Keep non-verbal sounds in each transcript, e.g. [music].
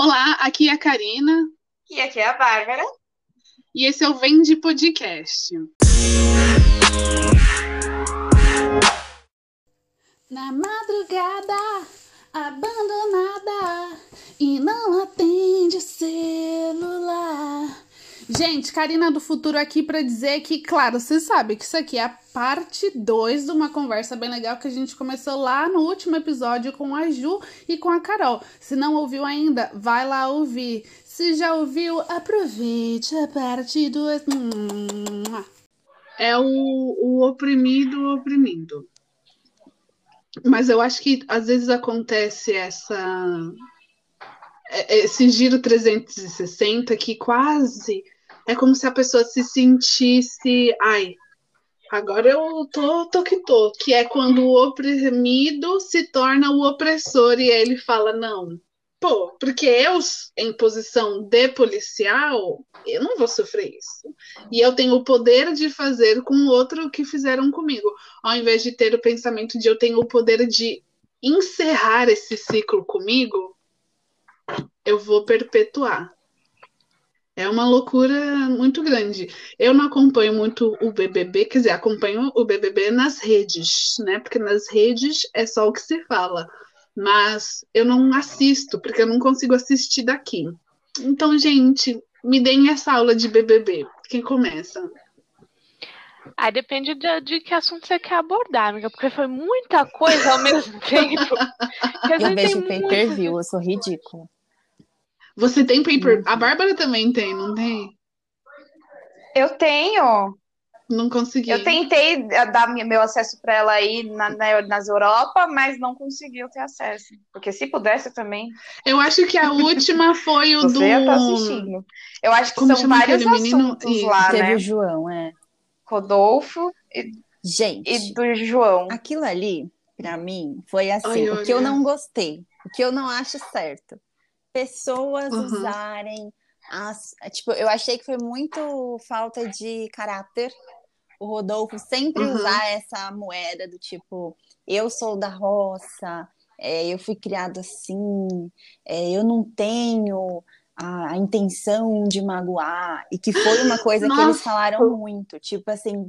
Olá, aqui é a Karina. E aqui é a Bárbara. E esse é o Vende Podcast. Na madrugada, abandonada, e não atende celular. Gente, Karina do Futuro aqui para dizer que, claro, você sabe que isso aqui é a parte 2 de uma conversa bem legal que a gente começou lá no último episódio com a Ju e com a Carol. Se não ouviu ainda, vai lá ouvir. Se já ouviu, aproveite a parte 2. É o, o oprimido oprimindo. Mas eu acho que às vezes acontece essa é, esse giro 360 que quase é como se a pessoa se sentisse, ai, agora eu tô, tô que tô, que é quando o oprimido se torna o opressor e ele fala, não, pô, porque eu, em posição de policial, eu não vou sofrer isso. E eu tenho o poder de fazer com o outro que fizeram comigo, ao invés de ter o pensamento de eu tenho o poder de encerrar esse ciclo comigo, eu vou perpetuar. É uma loucura muito grande. Eu não acompanho muito o BBB, quer dizer, acompanho o BBB nas redes, né? Porque nas redes é só o que se fala. Mas eu não assisto, porque eu não consigo assistir daqui. Então, gente, me deem essa aula de BBB. Quem começa? Aí depende de, de, que assunto você quer abordar, amiga, porque foi muita coisa ao mesmo [laughs] tempo. eu vejo pay-per-view, eu sou ridícula. Você tem paper? A Bárbara também tem, não tem? Eu tenho. Não consegui. Eu tentei dar meu acesso para ela aí na, na, nas Europa, mas não conseguiu ter acesso. Porque se pudesse também. Eu acho que a [laughs] última foi o Você do. Tá assistindo. Eu acho que Como são vários assuntos menino? lá, Teve né? o João, é. Rodolfo e, Gente, e do João. Aquilo ali, para mim, foi assim. Ai, o que eu não gostei, o que eu não acho certo pessoas uhum. usarem as. Tipo, eu achei que foi muito falta de caráter o Rodolfo sempre uhum. usar essa moeda do tipo, eu sou da roça, é, eu fui criado assim, é, eu não tenho a, a, intenção de magoar, e que foi uma coisa Nossa. que eles falaram muito, tipo assim,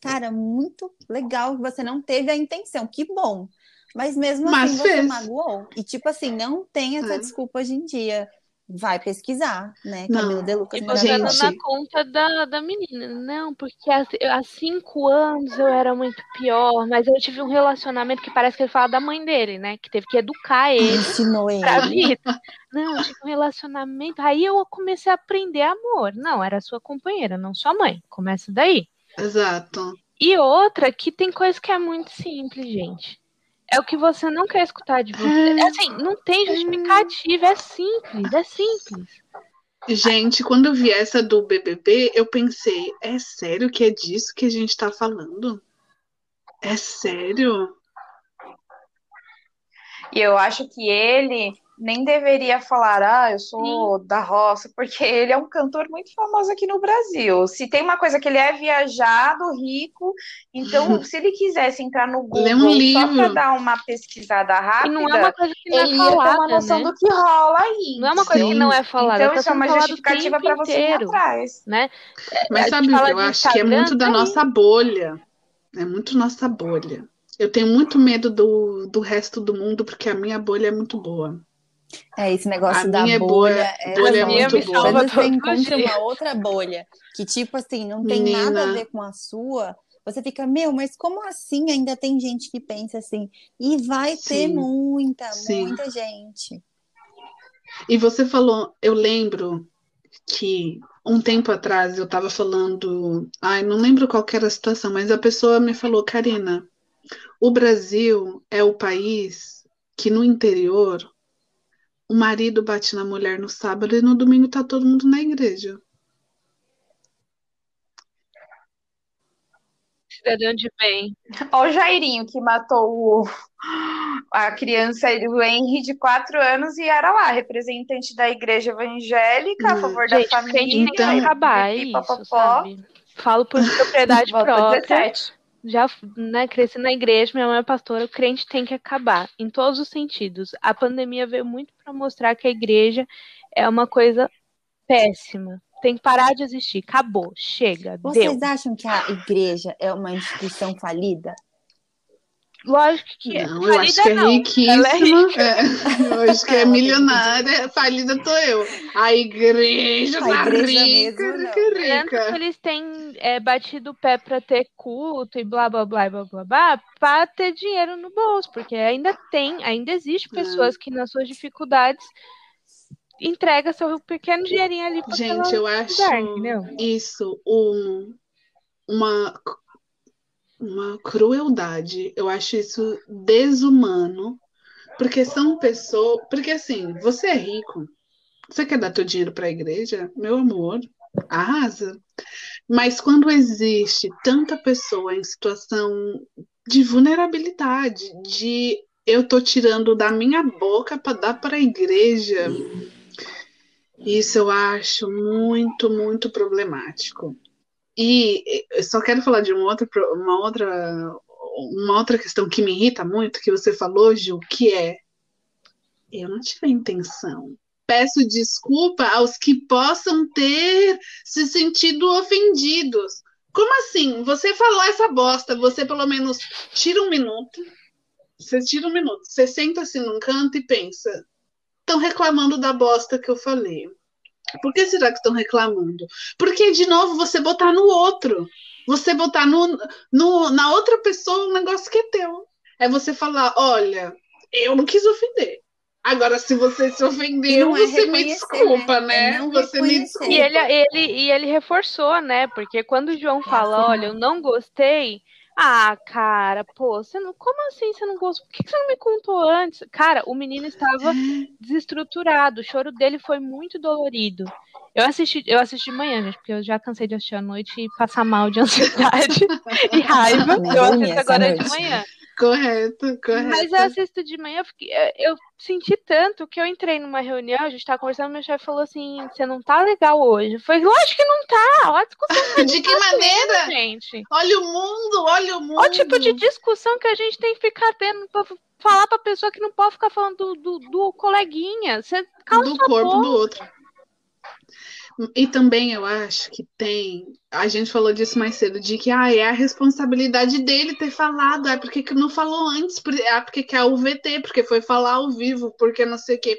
cara, muito legal que você não teve a intenção, que bom. Mas mesmo Mas assim fez. você magoou. E tipo assim, não tem essa é. desculpa hoje em dia. Vai pesquisar, né? Camila De Lucas e você tá na conta da, da menina. Não, porque há, há, cinco anos eu era muito pior, mas eu tive um relacionamento que parece que ele fala da mãe dele, né? Que teve que educar ele. Ensinou ele. Pra vida. Não, eu tive um relacionamento. Aí eu comecei a aprender amor. Não, era sua companheira, não sua mãe. Começa daí. Exato. E outra, que tem coisa que é muito simples, gente. É o que você não quer escutar de você. É assim, não tem justificativa, é simples, é simples. Gente, quando eu vi essa do BBB, eu pensei, é sério que é disso que a gente tá falando? É sério? E eu acho que ele nem deveria falar, ah, eu sou Sim. da roça, porque ele é um cantor muito famoso aqui no Brasil. Se tem uma coisa que ele é viajado, rico, então [laughs] se ele quisesse entrar no Google um só para dar uma pesquisada rápida, e não é uma coisa que não é ele falada, ia ter uma noção né? do que rola aí. Não é uma coisa Sim. que não é falada. Então tá isso é uma justificativa para você ir atrás. Né? Mas sabe, eu acho que é muito da nossa bolha. É muito nossa bolha. Eu tenho muito medo do, do resto do mundo, porque a minha bolha é muito boa. É, esse negócio a da bolha, bolha é, bolha é muito boa. Quando você encontra uma outra bolha que, tipo assim, não tem Menina. nada a ver com a sua, você fica, meu, mas como assim ainda tem gente que pensa assim? E vai Sim. ter muita, Sim. muita gente. E você falou, eu lembro que um tempo atrás eu estava falando, ai, não lembro qual era a situação, mas a pessoa me falou, Karina, o Brasil é o país que no interior o marido bate na mulher no sábado e no domingo tá todo mundo na igreja. Cidadão de bem. Olha o Jairinho que matou o, a criança do Henry de quatro anos e era lá, representante da igreja evangélica, a favor Gente, da família. Então, tem que acabar isso, sabe? Falo por [laughs] propriedade própria. Já né, cresci na igreja, minha mãe é pastora, o crente tem que acabar, em todos os sentidos. A pandemia veio muito para mostrar que a igreja é uma coisa péssima. Tem que parar de existir. Acabou, chega. Vocês deu. acham que a igreja é uma instituição falida? Lógico que. Não, eu acho que é não. riquíssima. É rica. É, eu acho que é milionária. Falida tô eu. A igreja A tá igreja rica, mesmo, não. rica, Tanto eles têm é, batido o pé para ter culto e blá blá blá blá blá blá para ter dinheiro no bolso, porque ainda tem, ainda existe pessoas que nas suas dificuldades entrega seu pequeno dinheirinho ali para Gente, eu acho entendeu? isso um, uma, uma crueldade. Eu acho isso desumano. Porque são pessoas. Porque assim, você é rico. Você quer dar teu dinheiro para a igreja? Meu amor, arrasa. Mas quando existe tanta pessoa em situação de vulnerabilidade, de eu tô tirando da minha boca para dar para a igreja, isso eu acho muito, muito problemático. E só quero falar de uma outra, uma outra, uma outra questão que me irrita muito, que você falou, Gil, que é eu não tive a intenção. Peço desculpa aos que possam ter se sentido ofendidos. Como assim? Você falou essa bosta, você pelo menos tira um minuto. Você tira um minuto, você senta assim num canto e pensa: estão reclamando da bosta que eu falei. Por que será que estão reclamando? Porque, de novo, você botar no outro. Você botar no, no, na outra pessoa um negócio que é teu. É você falar: olha, eu não quis ofender. Agora, se você se ofendeu, não é você me reconhecer, desculpa, né? né? É você me desculpa. E ele, ele, e ele reforçou, né? Porque quando o João fala, afirmar. olha, eu não gostei. Ah, cara, pô, você não, como assim você não gostou? Por que você não me contou antes? Cara, o menino estava desestruturado, o choro dele foi muito dolorido. Eu assisti, eu assisti de manhã, gente, porque eu já cansei de assistir à noite e passar mal de [laughs] ansiedade e raiva. Eu assisto agora de manhã. Correto, correto. Mas eu assisto de manhã, eu, fiquei- eu senti tanto que eu entrei numa reunião, a gente tava conversando, meu chefe falou assim: você não tá legal hoje. Foi, lógico que não tá. Olha a discussão [laughs] De que maneira? gente. Olha o mundo, olha o mundo. Olha o tipo de discussão que a gente tem que ficar tendo pra falar pra pessoa que não pode ficar falando do, do, do coleguinha. Você cala do corpo boca. do outro. E também eu acho que tem. A gente falou disso mais cedo, de que ah, é a responsabilidade dele ter falado. É porque que não falou antes, por- é porque que é o VT, porque foi falar ao vivo, porque não sei o quê.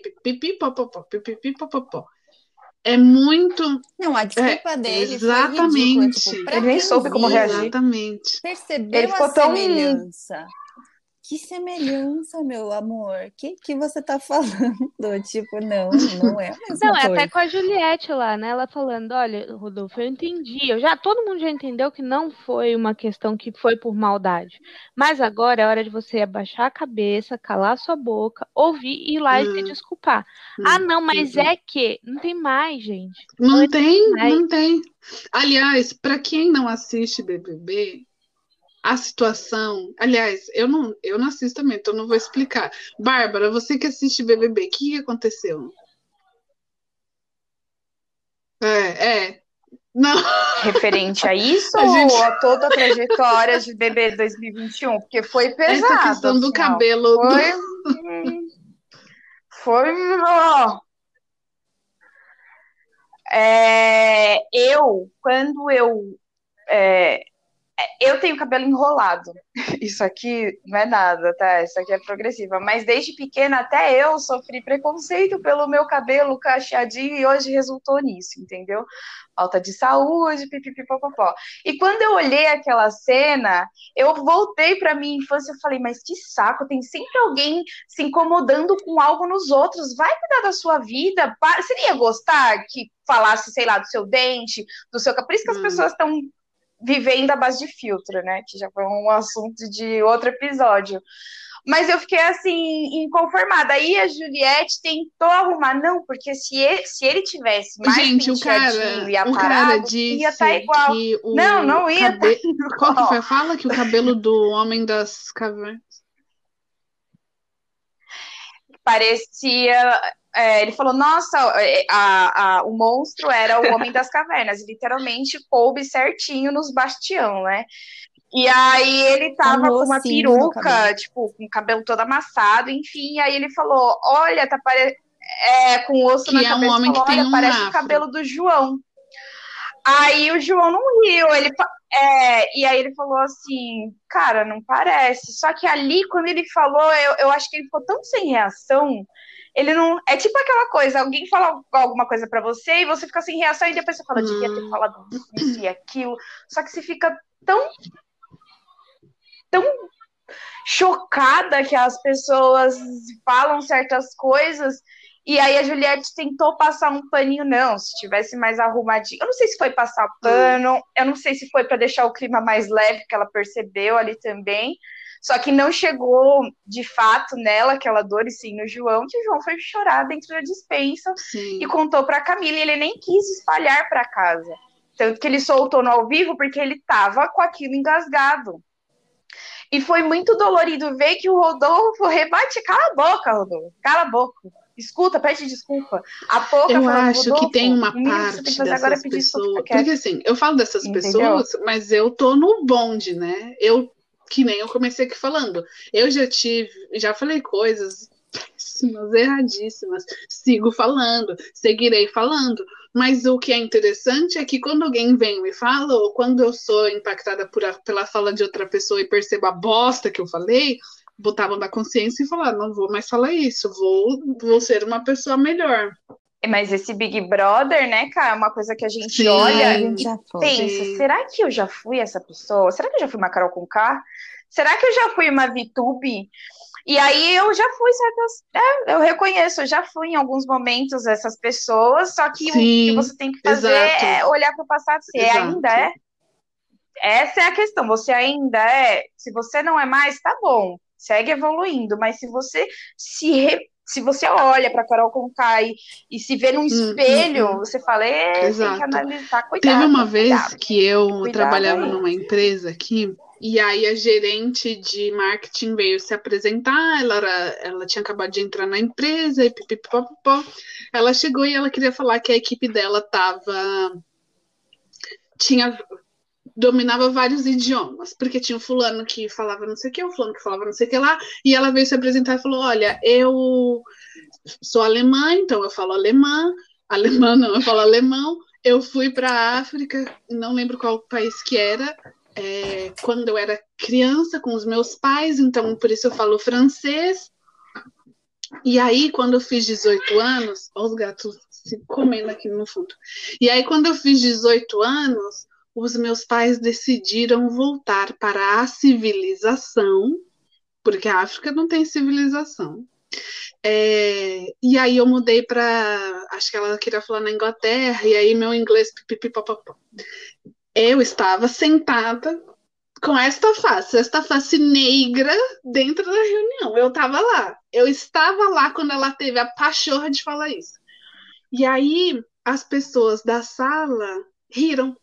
É muito. Não, a desculpa dele exatamente. ridícula. Tipo, Ele nem soube como reagir. Exatamente. Percebeu Ele ficou a tão- semelhança. Que semelhança, meu amor? Que que você tá falando? [laughs] Tipo, não, não é a mesma Não, é coisa. até com a Juliette lá, né? Ela falando, olha, Rodolfo, eu entendi. Eu já, todo mundo já entendeu que não foi uma questão que foi por maldade. Mas agora é hora de você abaixar a cabeça, calar sua boca, ouvir e ir lá e se Hum. desculpar. Ah, não, mas Hum. é que não tem mais, gente. Não tem, mais. não tem. Aliás, para quem não assiste BBB, a situação. Aliás, eu não, eu não assisto também, então não vou explicar. Bárbara, você que assiste BBB, o que que aconteceu? É, é. Não, Referente a [laughs] isso A gente- ou a toda a trajetória de BB 2021? Porque foi pesado. essa questão do assim, cabelo. do- Foi. hum, [laughs] Foi. É, eu, quando eu. é, eu tenho cabelo enrolado. [laughs] Isso aqui não é nada, tá? Isso aqui é progressiva. Mas desde pequena até eu sofri preconceito pelo meu cabelo cacheadinho e hoje resultou nisso, entendeu? Falta de saúde, pipipipopopó. E quando eu olhei aquela cena, eu voltei para minha infância e falei, mas que saco, tem sempre alguém se incomodando com algo nos outros. Vai cuidar da sua vida. Para... Você ia gostar que falasse, sei lá, do seu dente, do seu. Por isso que as Hum. pessoas estão vivendo à base de filtro, né? Que já foi um assunto de outro episódio. Mas eu fiquei assim, inconformada. Aí a Juliette tentou arrumar, não, porque se ele, se ele tivesse mais Gente, o cara, e o cara aparado, disse ia estar igual. que o Não, não ia cabe- tá [laughs] Qual que foi? Fala que o cabelo do homem das cavernas. parecia. É, ele falou, nossa, é, a- a- o monstro era o homem das cavernas, e literalmente coube certinho nos bastião, né? E aí ele tava um com uma peruca, tipo, com o cabelo todo amassado, enfim. Aí ele falou: Olha, tá pare... é, com osso que na é cabeça. Um homem falou, que tem Olha, um parece afro. o cabelo do João. Aí o João não riu, ele é, e aí ele falou assim, cara, não parece. Só que ali, quando ele falou, eu, eu acho que ele ficou tão sem reação. Ele não. É tipo aquela coisa, alguém fala alguma coisa para você e você fica sem reação, e depois você fala, devia ter hum. falado isso e aquilo. Só que você fica tão. tão chocada que as pessoas falam certas coisas e aí a Juliette tentou passar um paninho, não, se tivesse mais arrumadinho. Eu não sei se foi passar pano, eu não sei se foi para deixar o clima mais leve, que ela percebeu ali também. Só que não chegou de fato nela aquela dor, e sim no João, que o João foi chorar dentro da dispensa sim. e contou para Camila, e ele nem quis espalhar para casa. Tanto que ele soltou no ao vivo porque ele tava com aquilo engasgado. E foi muito dolorido ver que o Rodolfo rebate. Cala a boca, Rodolfo. Cala a boca. Escuta, pede desculpa. A pouca eu acho que tem uma parte que dessas pessoas. Porque assim, eu falo dessas Entendeu? pessoas, mas eu tô no bonde, né? Eu, que nem eu comecei aqui falando. Eu já tive, já falei coisas péssimas, erradíssimas. Sigo falando, seguirei falando. Mas o que é interessante é que quando alguém vem e me fala, ou quando eu sou impactada por a, pela fala de outra pessoa e percebo a bosta que eu falei, botavam na consciência e falaram: não vou mais falar isso, vou, vou ser uma pessoa melhor. Mas esse Big Brother, né, cara, é uma coisa que a gente Sim, olha a gente e pensa: será que eu já fui essa pessoa? Será que eu já fui uma Carol com K? Será que eu já fui uma VTube? E aí eu já fui certas. É, eu reconheço, eu já fui em alguns momentos essas pessoas, só que Sim, o que você tem que fazer exato. é olhar para o passado, se é, ainda é. Essa é a questão, você ainda é. Se você não é mais, tá bom segue evoluindo, mas se você se se você olha para Carol Conká e, e se vê num hum, espelho, hum, hum, você fala, é, tem que analisar, cuidado. Teve uma vez cuidado. que eu cuidado trabalhava aí. numa empresa aqui, e aí a gerente de marketing veio se apresentar, ela, era, ela tinha acabado de entrar na empresa, e pipipopopó. Ela chegou e ela queria falar que a equipe dela tava tinha dominava vários idiomas, porque tinha um fulano que falava não sei o que, um fulano que falava não sei o que lá, e ela veio se apresentar e falou: Olha, eu sou alemã, então eu falo alemã, alemã não, eu falo alemão. Eu fui para a África, não lembro qual país que era, é, quando eu era criança com os meus pais, então por isso eu falo francês. E aí, quando eu fiz 18 anos, olha os gatos se comendo aqui no fundo. E aí, quando eu fiz 18 anos, os meus pais decidiram voltar para a civilização, porque a África não tem civilização. É, e aí eu mudei para, acho que ela queria falar na Inglaterra, e aí meu inglês. Eu estava sentada com esta face, esta face negra dentro da reunião. Eu estava lá. Eu estava lá quando ela teve a pachorra de falar isso. E aí as pessoas da sala riram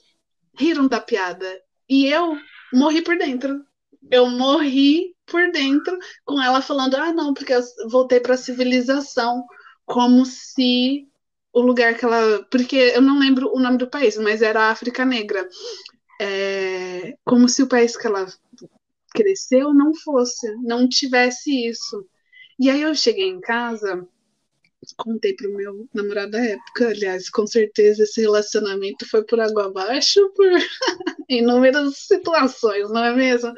riram da piada. E eu morri por dentro. Eu morri por dentro com ela falando: ah, não, porque eu voltei para a civilização, como se o lugar que ela. Porque eu não lembro o nome do país, mas era África Negra. É, como se o país que ela cresceu não fosse, não tivesse isso. E aí eu cheguei em casa contei pro meu namorado da época. Aliás, com certeza esse relacionamento foi por água abaixo, por [laughs] inúmeras situações, não é mesmo?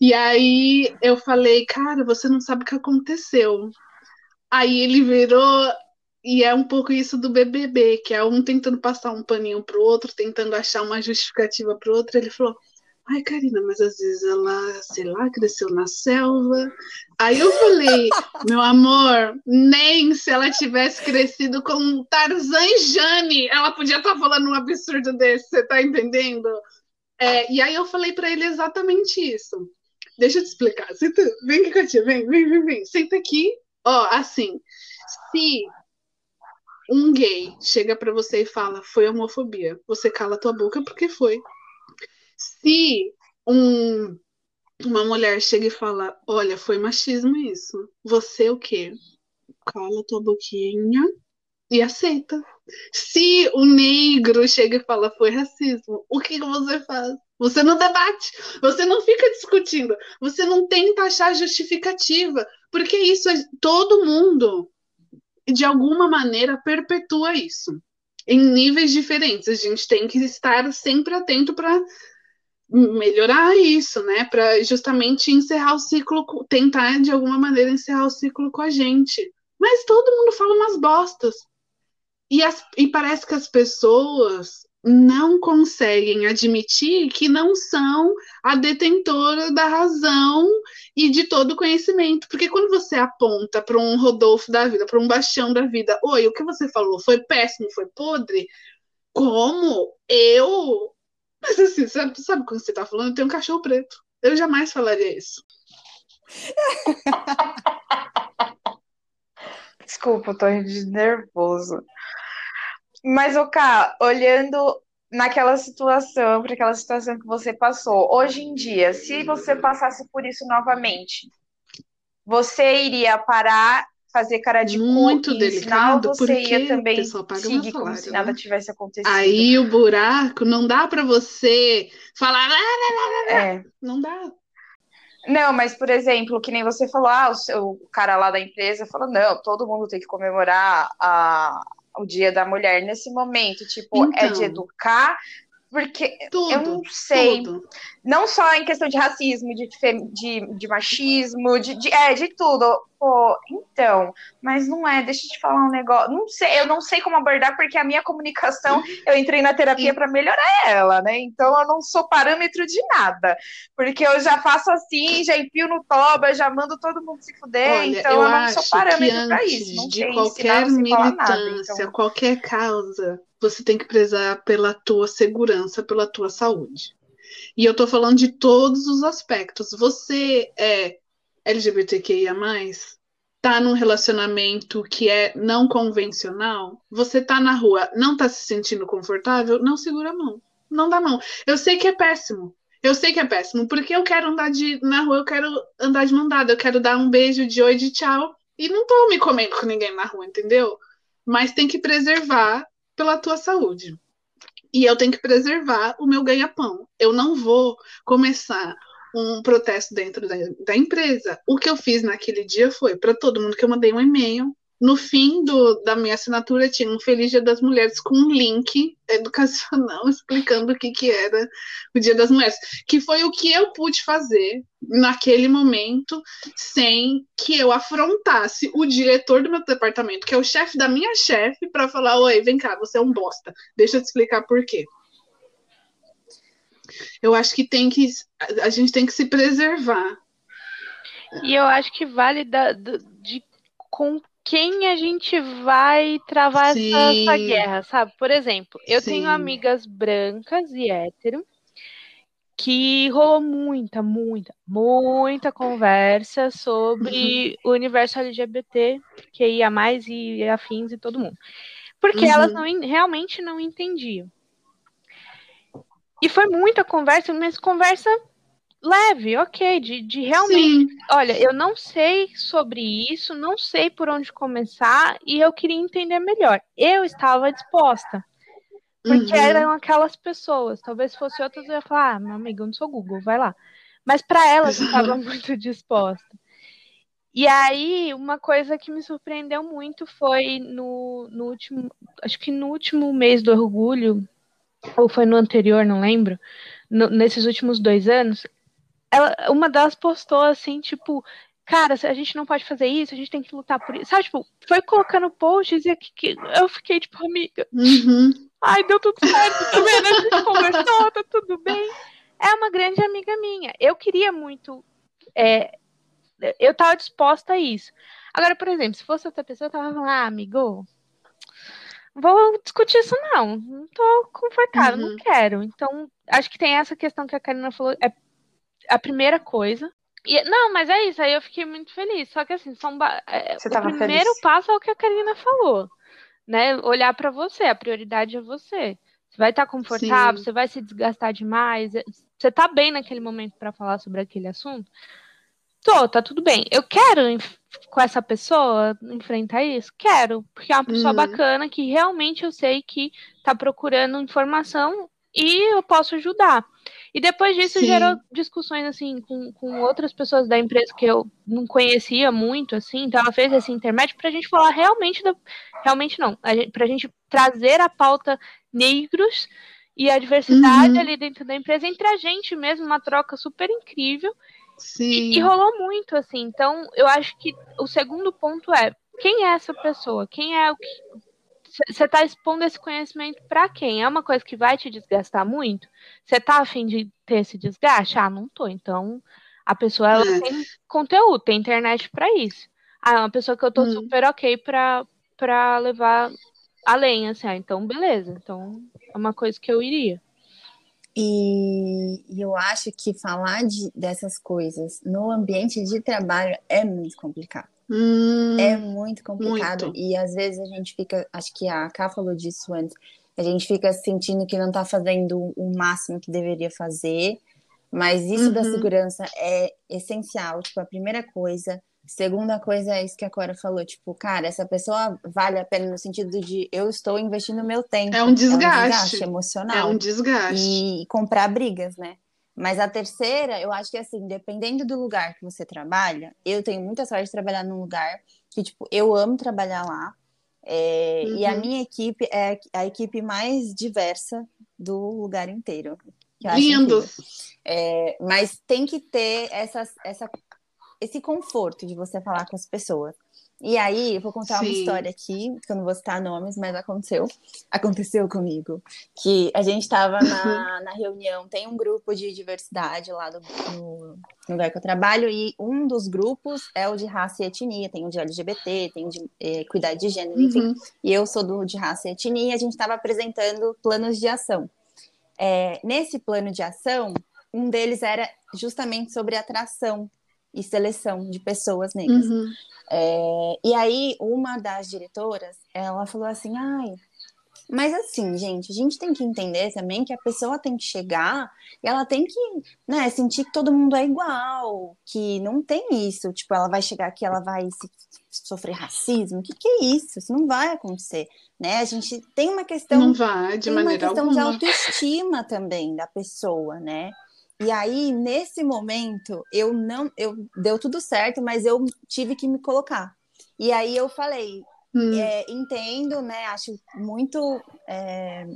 E aí eu falei, cara, você não sabe o que aconteceu. Aí ele virou e é um pouco isso do BBB, que é um tentando passar um paninho pro outro, tentando achar uma justificativa pro outro. Ele falou: Ai, Karina, mas às vezes ela, sei lá, cresceu na selva. Aí eu falei, [laughs] meu amor, nem se ela tivesse crescido com Tarzan e Jane, ela podia estar tá falando um absurdo desse, você tá entendendo? É, e aí eu falei para ele exatamente isso. Deixa eu te explicar. Senta, vem aqui, Katia, vem, vem, vem, vem. Senta aqui. Ó, assim, se um gay chega para você e fala, foi homofobia, você cala tua boca porque foi se um, uma mulher chega e fala, olha, foi machismo isso, você o quê? Cala tua boquinha e aceita. Se o negro chega e fala, foi racismo, o que você faz? Você não debate, você não fica discutindo, você não tenta achar justificativa, porque isso é todo mundo de alguma maneira perpetua isso em níveis diferentes. A gente tem que estar sempre atento para melhorar isso, né? Para justamente encerrar o ciclo, tentar de alguma maneira encerrar o ciclo com a gente. Mas todo mundo fala umas bostas. E, as, e parece que as pessoas não conseguem admitir que não são a detentora da razão e de todo o conhecimento. Porque quando você aponta para um Rodolfo da vida, para um Bastião da vida, oi, o que você falou foi péssimo, foi podre? Como eu. Mas assim, sabe, sabe quando você está falando? Tenho um cachorro preto. Eu jamais falaria isso. [laughs] Desculpa, eu tô de nervoso. Mas, o Cá, olhando naquela situação, para aquela situação que você passou, hoje em dia, se você passasse por isso novamente, você iria parar, fazer cara de muito delicado, você porque ia também pessoal paga seguir como se nada né? tivesse acontecido? Aí o buraco não dá para você falar, É. não dá. Não, mas, por exemplo, que nem você falou, ah, o, seu, o cara lá da empresa falou, não, todo mundo tem que comemorar a, o Dia da Mulher nesse momento, tipo, é de Então. educar, porque Tudo. eu não sei, tudo. não só em questão de racismo, de, de, de machismo, de, de- é, de tudo. Pô, então, mas não é, deixa eu te falar um negócio, não sei, eu não sei como abordar, porque a minha comunicação, [laughs] eu entrei na terapia para melhorar ela, né? Então eu não sou parâmetro de nada, porque eu já faço assim, já empio no toba, já mando todo mundo se fuder, Olha, então eu eu, não sou parâmetro para isso, não de sei qualquer falar nada, militância, então... qualquer causa, você tem que prezar pela tua segurança, pela tua saúde. E eu tô falando de todos os aspectos. Você é LGBTQIA+, tá num relacionamento que é não convencional, você tá na rua, não tá se sentindo confortável, não segura a mão. Não dá mão. Eu sei que é péssimo. Eu sei que é péssimo, porque eu quero andar de, na rua, eu quero andar de mão dada, eu quero dar um beijo de oi, de tchau, e não tô me comendo com ninguém na rua, entendeu? Mas tem que preservar pela tua saúde. E eu tenho que preservar o meu ganha-pão. Eu não vou começar um protesto dentro da, da empresa. O que eu fiz naquele dia foi para todo mundo que eu mandei um e-mail. No fim do, da minha assinatura tinha um Feliz Dia das Mulheres com um link educacional [laughs] explicando o que, que era o Dia das Mulheres, que foi o que eu pude fazer naquele momento sem que eu afrontasse o diretor do meu departamento, que é o chefe da minha chefe, para falar: Oi, vem cá, você é um bosta. Deixa eu te explicar por quê. Eu acho que tem que a gente tem que se preservar. E eu acho que vale da, de com quem a gente vai travar essa, essa guerra, sabe? Por exemplo, eu Sim. tenho amigas brancas e hétero que rolou muita, muita, muita conversa sobre o universo LGBT, que ia mais e afins e todo mundo. Porque Uhum. elas não, en- realmente não entendiam. E foi muita conversa, mas conversa leve, ok, de, de realmente Sim, olha, eu não sei sobre isso, não sei por onde começar e eu queria entender melhor. Eu estava disposta, porque uhum. eram aquelas pessoas. Talvez fosse outras, eu ia falar, ah, meu amigo, eu não sou Google, vai lá. Mas para elas eu estava [laughs] muito disposta. E aí, uma coisa que me surpreendeu muito foi no, no último, acho que no último mês do orgulho, ou foi no anterior, não lembro, no- nesses últimos dois anos, ela, uma delas postou assim, tipo, cara, a gente não pode fazer isso, a gente tem que lutar por isso. Sabe, tipo, foi colocando posts e que, que eu fiquei, tipo, amiga, Uhum. ai, deu tudo certo, tá vendo? A gente conversou, tá tudo bem. É uma grande amiga minha. Eu queria muito. é, eu tava disposta a isso. Agora, por exemplo, se fosse outra pessoa, eu tava falando, ah, amigo, vou discutir isso não. Não tô confortável, não Uhum. quero. Então, acho que tem essa questão que a Karina falou, é a primeira coisa. E, não, mas é isso, aí eu fiquei muito feliz. Só que assim, são ba- é, o primeiro feliz? passo é o que a Karina falou, né? Olhar pra você, a prioridade é você. Você vai estar confortável, Sim. você vai se desgastar demais. Você tá bem naquele momento pra falar sobre aquele assunto? Tô, tá tudo bem. Eu quero com essa pessoa enfrentar isso? Quero, porque é uma pessoa Uhum. bacana que realmente eu sei que tá procurando informação e eu posso ajudar. E depois disso Sim. gerou discussões assim com, com outras pessoas da empresa que eu não conhecia muito, assim, então ela fez esse intermédio para a gente falar realmente da, realmente não, para a gente trazer a pauta negros e a diversidade uhum. ali dentro da empresa entre a gente mesmo, uma troca super incrível. Sim. E, e rolou muito, assim. Então, eu acho que o segundo ponto é quem é essa pessoa? Quem é o que. Você está expondo esse conhecimento para quem? É uma coisa que vai te desgastar muito? Você está afim de ter esse desgaste? Ah, não tô. Então, a pessoa ela é. tem conteúdo, tem internet para isso. Ah, é uma pessoa que eu tô hum. super ok para levar além, assim, ah, então beleza. Então, é uma coisa que eu iria. E, e eu acho que falar de, dessas coisas no ambiente de trabalho é muito complicado. Hum, é muito complicado. Muito. E às vezes a gente fica, acho que a Ká falou disso antes, a gente fica sentindo que não está fazendo o máximo que deveria fazer. Mas isso uhum. da segurança é essencial. Tipo, a primeira coisa Segunda coisa é isso que a Cora falou, tipo, cara, essa pessoa vale a pena no sentido de eu estou investindo meu tempo. É um desgaste. É um desgaste emocional. É um desgaste. E comprar brigas, né? Mas a terceira, eu acho que assim, dependendo do lugar que você trabalha, eu tenho muita sorte de trabalhar num lugar que, tipo, eu amo trabalhar lá. É, uhum. E a uhum. minha equipe é a equipe mais diversa do lugar inteiro. Lindo! É, mas tem que ter essa, essa esse conforto de você falar com as pessoas. E aí, eu vou contar Sim. uma história aqui, que eu não vou citar nomes, mas aconteceu. Aconteceu comigo. Que a gente estava na, [laughs] na reunião, tem um grupo de diversidade lá do, no, no lugar que eu trabalho, e um dos grupos é o de raça e etnia, tem o de LGBT, tem o de eh, equidade de gênero, enfim. Uhum. E eu sou do de raça e etnia, e a gente estava apresentando planos de ação. É, nesse plano de ação, um deles era justamente sobre atração e seleção de pessoas negras. Uhum. É, e aí, uma das diretoras, ela falou assim, ai, mas assim, gente, a gente tem que entender também que a pessoa tem que chegar e ela tem que, né, sentir que todo mundo é igual, que não tem isso, tipo, ela vai chegar aqui, ela vai sofrer racismo, o que, que é isso? Isso não vai acontecer, né? A gente tem uma questão, não vai, de tem maneira uma questão alguma. de autoestima também da pessoa, né? E aí, nesse momento, eu não. Eu, deu tudo certo, mas eu tive que me colocar. E aí eu falei, hum. é, entendo, né? Acho muito é,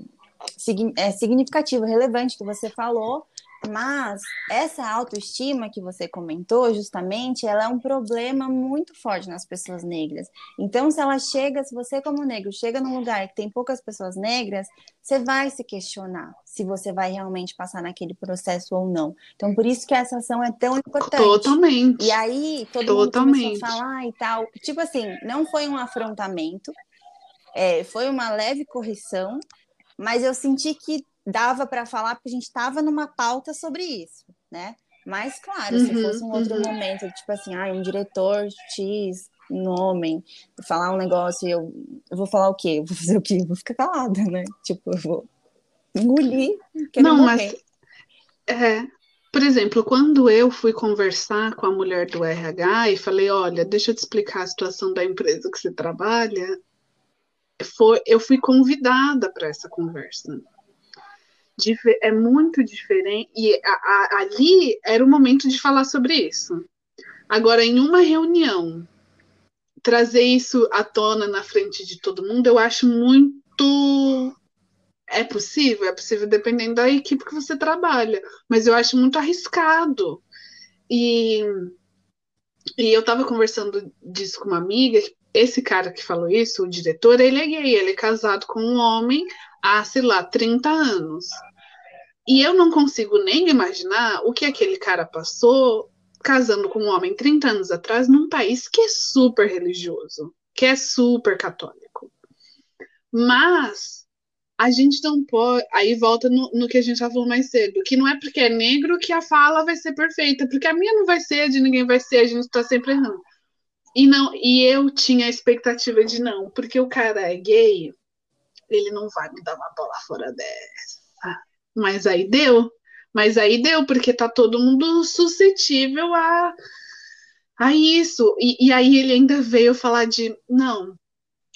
é, significativo, relevante que você falou, mas essa autoestima que você comentou, justamente, ela é um problema muito forte nas pessoas negras. Então, se ela chega, se você como negro chega num lugar que tem poucas pessoas negras, você vai se questionar se você vai realmente passar naquele processo ou não. Então, por isso que essa ação é tão importante. Totalmente. E aí, todo Totalmente. mundo começou a falar e tal. Tipo assim, não foi um afrontamento, é, foi uma leve correção, mas eu senti que dava para falar porque a gente estava numa pauta sobre isso, né? Mas, claro, uhum, se fosse um outro uhum. momento, tipo assim, ah, um diretor X, um homem, falar um negócio, eu, eu vou falar o quê? Eu vou fazer o quê? Eu vou ficar calada, né? Tipo, eu vou engolir. Não, morrer. mas. É, por exemplo, quando eu fui conversar com a mulher do RH e falei, olha, deixa eu te explicar a situação da empresa que você trabalha, foi, eu fui convidada para essa conversa é muito diferente. E a, a, ali era o momento de falar sobre isso. Agora, em uma reunião, trazer isso à tona na frente de todo mundo, eu acho muito. É possível? É possível dependendo da equipe que você trabalha. Mas eu acho muito arriscado. E, e eu estava conversando disso com uma amiga. Esse cara que falou isso, o diretor, ele é gay, ele é casado com um homem há, sei lá, 30 anos. E eu não consigo nem imaginar o que aquele cara passou casando com um homem 30 anos atrás num país que é super religioso, que é super católico. Mas a gente não pode. Aí volta no, no que a gente já falou mais cedo, que não é porque é negro que a fala vai ser perfeita, porque a minha não vai ser, a de ninguém vai ser, a gente tá sempre errando. E, não, e eu tinha a expectativa de não, porque o cara é gay, ele não vai me dar uma bola fora dessa. Mas aí deu. Mas aí deu, porque tá todo mundo suscetível a, a isso. E, e aí ele ainda veio falar de não.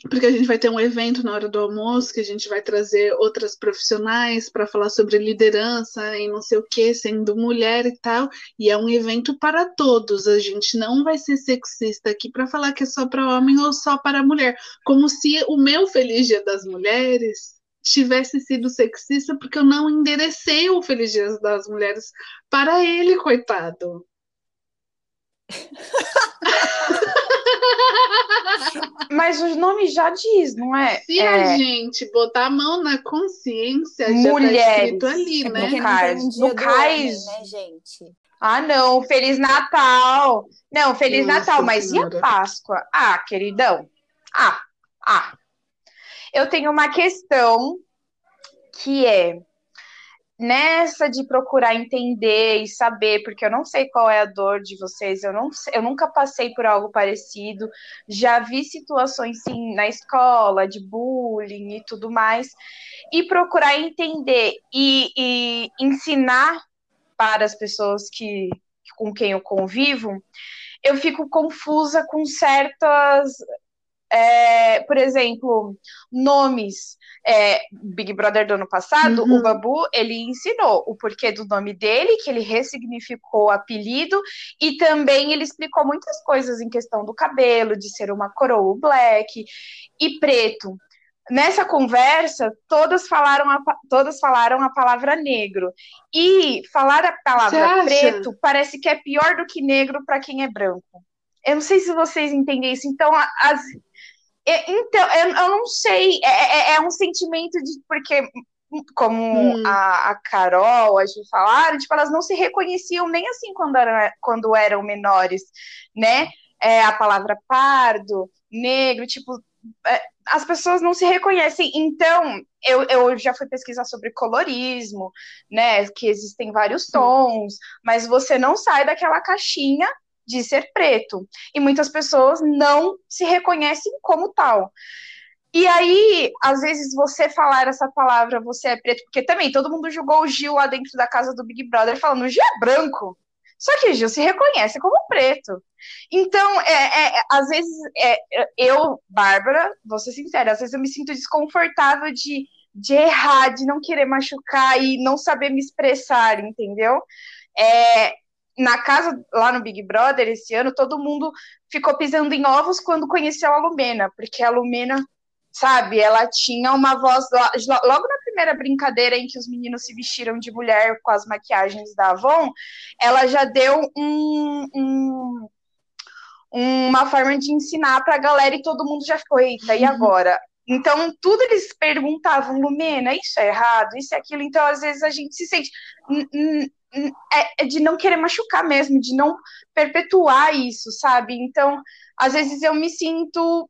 Porque a gente vai ter um evento na hora do almoço que a gente vai trazer outras profissionais para falar sobre liderança e não sei o que, sendo mulher e tal, e é um evento para todos. A gente não vai ser sexista aqui para falar que é só para homem ou só para mulher, como se o meu Feliz Dia das Mulheres tivesse sido sexista porque eu não enderecei o Feliz Dia das Mulheres para ele, coitado. [laughs] Mas o nome já diz, não é? Se é... a gente botar a mão na consciência, Mulheres, já tá escrito ali, é né? No cais. No cais. Né, gente? Ah, não, Feliz Natal. Não, Feliz Nossa Natal, mas senhora. e a Páscoa? Ah, queridão. Ah, ah. Eu tenho uma questão que é nessa de procurar entender e saber, porque eu não sei qual é a dor de vocês, eu, não, eu nunca passei por algo parecido, já vi situações sim na escola, de bullying e tudo mais, e procurar entender e, e ensinar para as pessoas que com quem eu convivo, eu fico confusa com certas é, por exemplo, nomes. É, Big Brother do ano passado, uhum. o Babu, ele ensinou o porquê do nome dele, que ele ressignificou o apelido, e também ele explicou muitas coisas em questão do cabelo, de ser uma coroa black e preto. Nessa conversa, todas falaram a, todas falaram a palavra negro. E falar a palavra preto parece que é pior do que negro para quem é branco. Eu não sei se vocês entendem isso. Então, as, então, eu, eu não sei, é, é, é, um sentimento de. Porque, como hum. a, a Carol, a gente falaram, tipo, elas não se reconheciam nem assim quando, era, quando eram menores, né? É, a palavra pardo, negro, tipo, é, as pessoas não se reconhecem. Então, eu, eu já fui pesquisar sobre colorismo, né? Que existem vários tons, mas você não sai daquela caixinha de ser preto. E muitas pessoas não se reconhecem como tal. E aí, às vezes, você falar essa palavra, você é preto, porque também todo mundo julgou o Gil lá dentro da casa do Big Brother, falando, o Gil é branco. Só que o Gil se reconhece como preto. Então, é, é às vezes, é, eu, Bárbara, vou ser sincera, às vezes eu me sinto desconfortável de, de errar, de não querer machucar e não saber me expressar, entendeu? É, na casa lá no Big Brother esse ano, todo mundo ficou pisando em ovos quando conheceu a Lumena, porque a Lumena, sabe, ela tinha uma voz logo na primeira brincadeira em que os meninos se vestiram de mulher com as maquiagens da Avon, ela já deu um, um uma forma de ensinar para a galera e todo mundo já ficou, eita, e uhum. agora? Então, tudo eles perguntavam, Lumena, isso é errado, isso é aquilo. Então, às vezes, a gente se sente é, é, de não querer machucar mesmo, de não perpetuar isso, sabe? Então, às vezes eu me sinto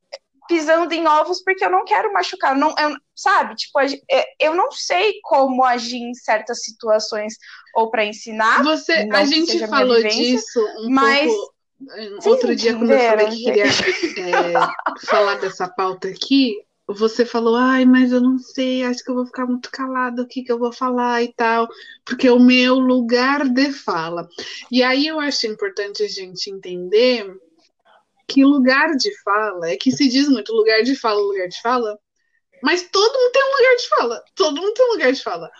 pisando em ovos porque eu não quero machucar, não, eu, sabe? Tipo, é, eu não sei como agir em certas situações ou para ensinar. Você, a gente falou vivência, disso um mas pouco outro dia quando eu falei que queria é, falar dessa pauta aqui, você falou, ai, mas eu não sei, acho que eu vou ficar muito calado, o que, que eu vou falar e tal, porque é o meu lugar de fala. E aí eu acho importante a gente entender que lugar de fala, é que se diz muito lugar de fala, lugar de fala, mas todo mundo tem um lugar de fala, todo mundo tem um lugar de fala.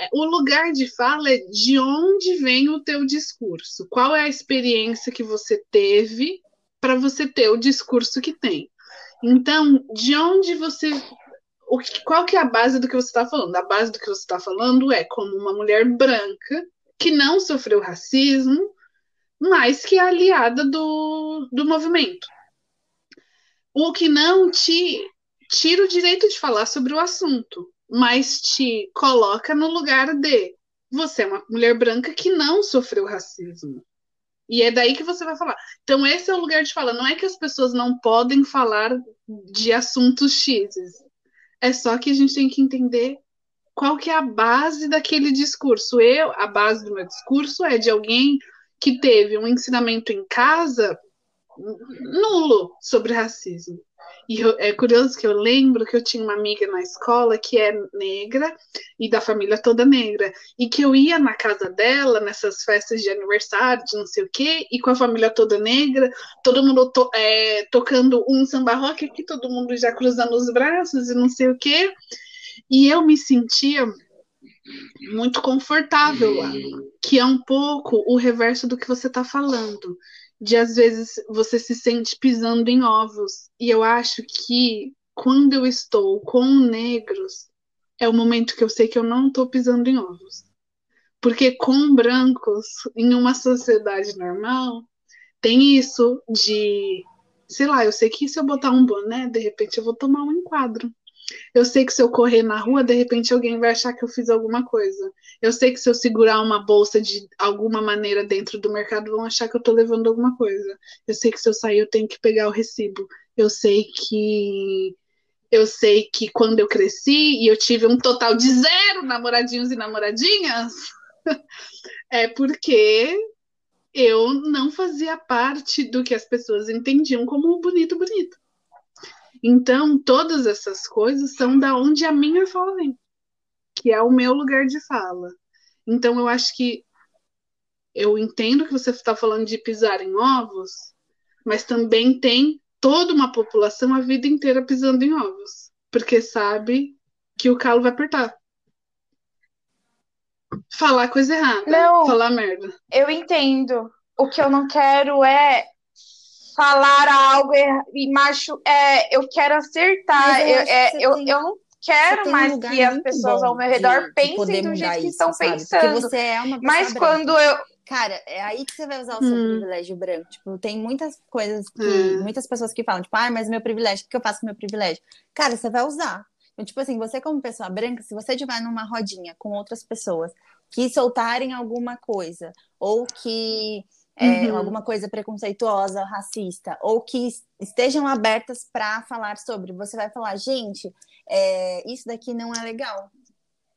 É, o lugar de fala é de onde vem o teu discurso, qual é a experiência que você teve para você ter o discurso que tem. Então, de onde você. O que, qual que é a base do que você está falando? A base do que você está falando é como uma mulher branca que não sofreu racismo, mas que é aliada do, do movimento. O que não te tira o direito de falar sobre o assunto, mas te coloca no lugar de você é uma mulher branca que não sofreu racismo. E é daí que você vai falar. Então, esse é o lugar de fala. Não é que as pessoas não podem falar de assuntos X. É só que a gente tem que entender qual que é a base daquele discurso. Eu, a base do meu discurso é de alguém que teve um ensinamento em casa nulo sobre racismo. E eu, é curioso que eu lembro que eu tinha uma amiga na escola que é negra e da família toda negra. E que eu ia na casa dela, nessas festas de aniversário, de não sei o quê, e com a família toda negra, todo mundo to, é, tocando um samba rock aqui, todo mundo já cruzando os braços e não sei o quê. E eu me sentia muito confortável lá, que é um pouco o reverso do que você está falando de às vezes você se sente pisando em ovos. E eu acho que quando eu estou com negros, é o momento que eu sei que eu não estou pisando em ovos. Porque com brancos, em uma sociedade normal, tem isso de, sei lá, eu sei que se eu botar um boné, de repente eu vou tomar um enquadro. Eu sei que se eu correr na rua, de repente alguém vai achar que eu fiz alguma coisa. Eu sei que se eu segurar uma bolsa de alguma maneira dentro do mercado, vão achar que eu tô levando alguma coisa. Eu sei que se eu sair, eu tenho que pegar o recibo. Eu sei que. Eu sei que quando eu cresci e eu tive um total de zero namoradinhos e namoradinhas, [laughs] é porque eu não fazia parte do que as pessoas entendiam como bonito, bonito. Então, todas essas coisas são da onde a minha fala vem, que é o meu lugar de fala. Então, eu acho que eu entendo que você está falando de pisar em ovos, mas também tem toda uma população a vida inteira pisando em ovos, porque sabe que o calo vai apertar. Falar coisa errada, não, falar merda. Eu entendo. O que eu não quero é falar algo e macho, é, eu quero acertar. Eu, é, eu, tem, eu não quero mais um que as pessoas ao meu redor de, pensem do jeito que estão sabe? pensando. Porque você é uma Mas branca. quando eu. Cara, é aí que você vai usar o seu hum. privilégio branco. Tipo, tem muitas coisas que. Hum. Muitas pessoas que falam, tipo, ah, mas meu privilégio, o que eu faço com meu privilégio? Cara, você vai usar. Então, tipo assim, você como pessoa branca, se você estiver numa rodinha com outras pessoas que soltarem alguma coisa, ou que é, uhum. alguma coisa preconceituosa, racista, ou que estejam abertas para falar sobre. Você vai falar, gente, é, isso daqui não é legal.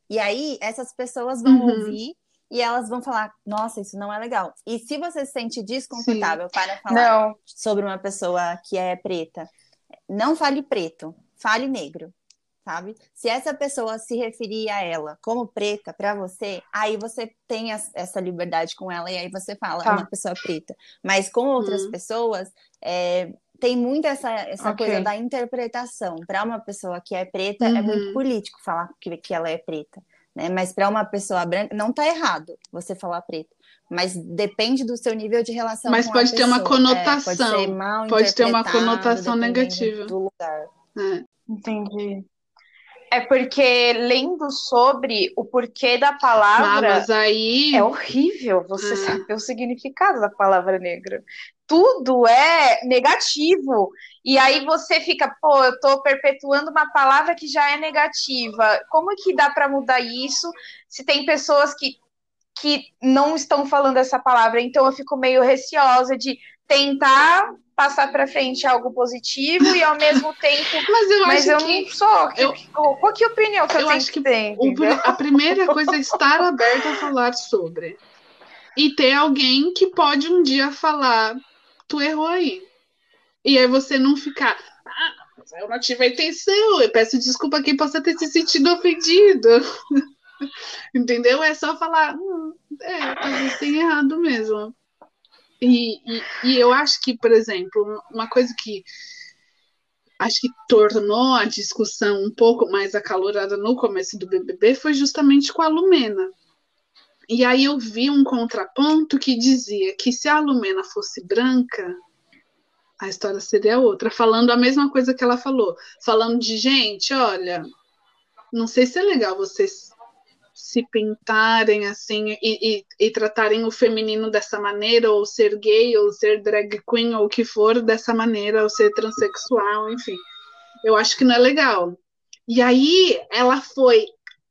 E aí, essas pessoas vão uhum. ouvir e elas vão falar, nossa, isso não é legal. E se você se sente desconfortável Sim. para falar não. sobre uma pessoa que é preta, não fale preto, fale negro sabe? Se essa pessoa se referir a ela como preta para você, aí você tem essa liberdade com ela e aí você fala, tá. é uma pessoa preta. Mas com outras hum. pessoas, é, tem muito essa, essa okay. coisa da interpretação. Para uma pessoa que é preta, uhum. é muito uhum. político falar que, que ela é preta. Né? Mas para uma pessoa branca, não tá errado você falar preto. Mas depende do seu nível de relação Mas pode ter uma conotação. É, pode, pode ter uma conotação negativa. Do lugar. É. Entendi. É porque lendo sobre o porquê da palavra ah, aí... é horrível você ah. saber o significado da palavra negra. Tudo é negativo. E aí você fica, pô, eu tô perpetuando uma palavra que já é negativa. Como que dá para mudar isso se tem pessoas que, que não estão falando essa palavra? Então eu fico meio receosa de tentar passar para frente algo positivo e ao mesmo tempo. [laughs] Mas eu mas eu que. Não sou. Eu, qual que é a opinião que eu, eu tenho acho que, que ter, o, a primeira [laughs] coisa é estar aberto a falar sobre. E ter alguém que pode um dia falar, tu errou aí. E aí você não ficar. Ah, eu não tive a intenção, eu peço desculpa a quem possa ter se sentido ofendido. [laughs] Entendeu? É só falar, hum, é, tem errado mesmo. E, e, e, eu acho que, por exemplo, uma coisa que acho que tornou a discussão um pouco mais acalorada no começo do BBB foi justamente com a Lumena. E aí eu vi um contraponto que dizia que se a Lumena fosse branca, a história seria outra, falando a mesma coisa que ela falou, falando de gente, olha, não sei se é legal vocês se pintarem assim e, e, e, tratarem o feminino dessa maneira, ou ser gay, ou ser drag queen, ou o que for dessa maneira, ou ser transexual, enfim. Eu acho que não é legal. E aí ela foi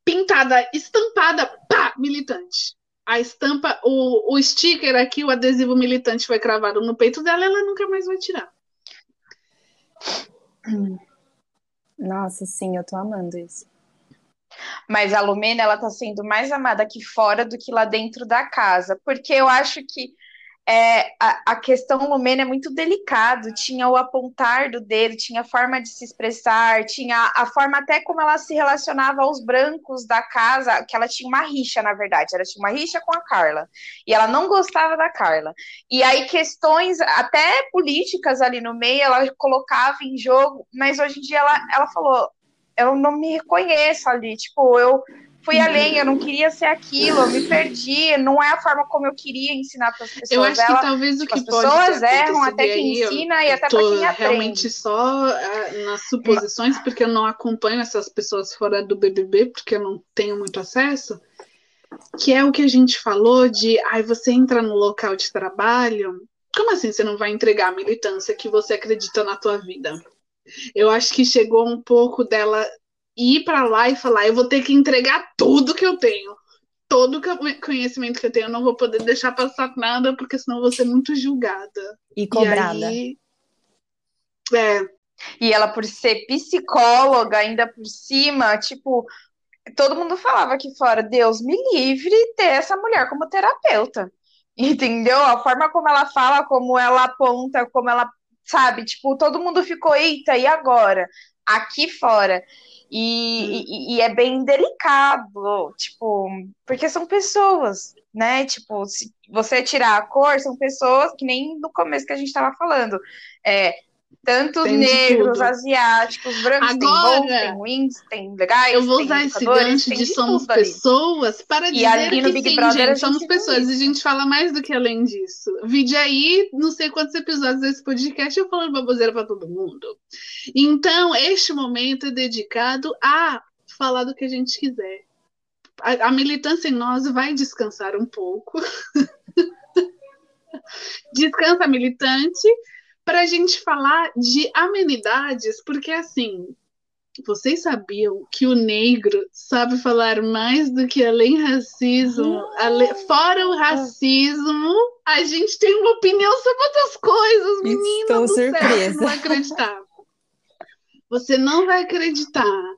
pintada, estampada, pá, militante. A estampa, o, o sticker aqui, o adesivo militante foi cravado no peito dela, ela nunca mais vai tirar. Nossa, sim, eu tô amando isso. Mas a Lumena, ela tá sendo mais amada aqui fora do que lá dentro da casa, porque eu acho que é, a, a, questão Lumena é muito delicado. Tinha o apontar do dedo, tinha a forma de se expressar, tinha a forma até como ela se relacionava aos brancos da casa, que ela tinha uma rixa, na verdade. Ela tinha uma rixa com a Carla. E ela não gostava da Carla. E aí, questões até políticas ali no meio, ela colocava em jogo, mas hoje em dia ela, ela falou: eu não me reconheço ali. Tipo, eu fui além, eu não queria ser aquilo, eu me perdi, não é a forma como eu queria ensinar para as pessoas. Eu acho Ela, que talvez o que tipo, as pessoas erram até quem ensina e até para quem aprende. realmente só uh, nas suposições, porque eu não acompanho essas pessoas fora do BBB, porque eu não tenho muito acesso, que é o que a gente falou de, ai, você entra no local de trabalho, como assim você não vai entregar a militância que você acredita na tua vida? Eu acho que chegou um pouco dela ir para lá e falar: eu vou ter que entregar tudo que eu tenho. Todo o conhecimento que eu tenho, eu não vou poder deixar passar nada, porque senão eu vou ser muito julgada. E cobrada. E aí, é. E ela, por ser psicóloga, ainda por cima, tipo, todo mundo falava aqui fora: Deus me livre ter essa mulher como terapeuta. [laughs] Entendeu? A forma como ela fala, como ela aponta, como ela sabe, tipo, todo mundo ficou, eita, e agora? Aqui fora. E, hum. e, e, é bem delicado, tipo, porque são pessoas, né? Tipo, se você tirar a cor, são pessoas que nem no começo que a gente estava falando. É, tanto tem negros, asiáticos, brancos, Agora, tem bons, tem ruins, tem legais. Eu vou usar esse gancho de, somos pessoas ali. para dizer e que Big sim, Brother, gente, somos pessoas. E a gente fala mais do que além disso. Vide aí, não sei quantos episódios desse podcast, eu falando baboseira para todo mundo. Então, este momento é dedicado a falar do que a gente quiser. A, a militância em nós vai descansar um pouco. [laughs] Descansa militante para a gente falar de amenidades, porque assim, vocês sabiam que o negro sabe falar mais do que além racismo? Ale... Fora o racismo, a gente tem uma opinião sobre outras coisas, menina. Estou surpresa. Céu, não vai acreditar. Você não vai acreditar.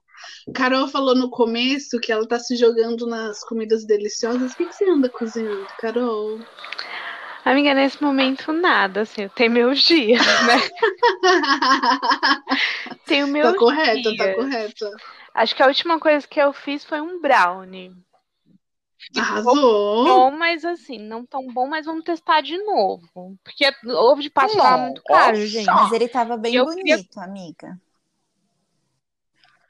Carol falou no começo que ela está se jogando nas comidas deliciosas. O que, que você anda cozinhando, Carol? Amiga, nesse momento nada, assim, eu tenho meus dias, né? [laughs] tenho meus tá correta, dias. Tá correta, Acho que a última coisa que eu fiz foi um brownie. Arrasou! Bom, mas assim, não tão bom, mas vamos testar de novo. Porque ovo de Páscoa tava muito caro, gente. Mas ele tava bem eu bonito, queria... amiga.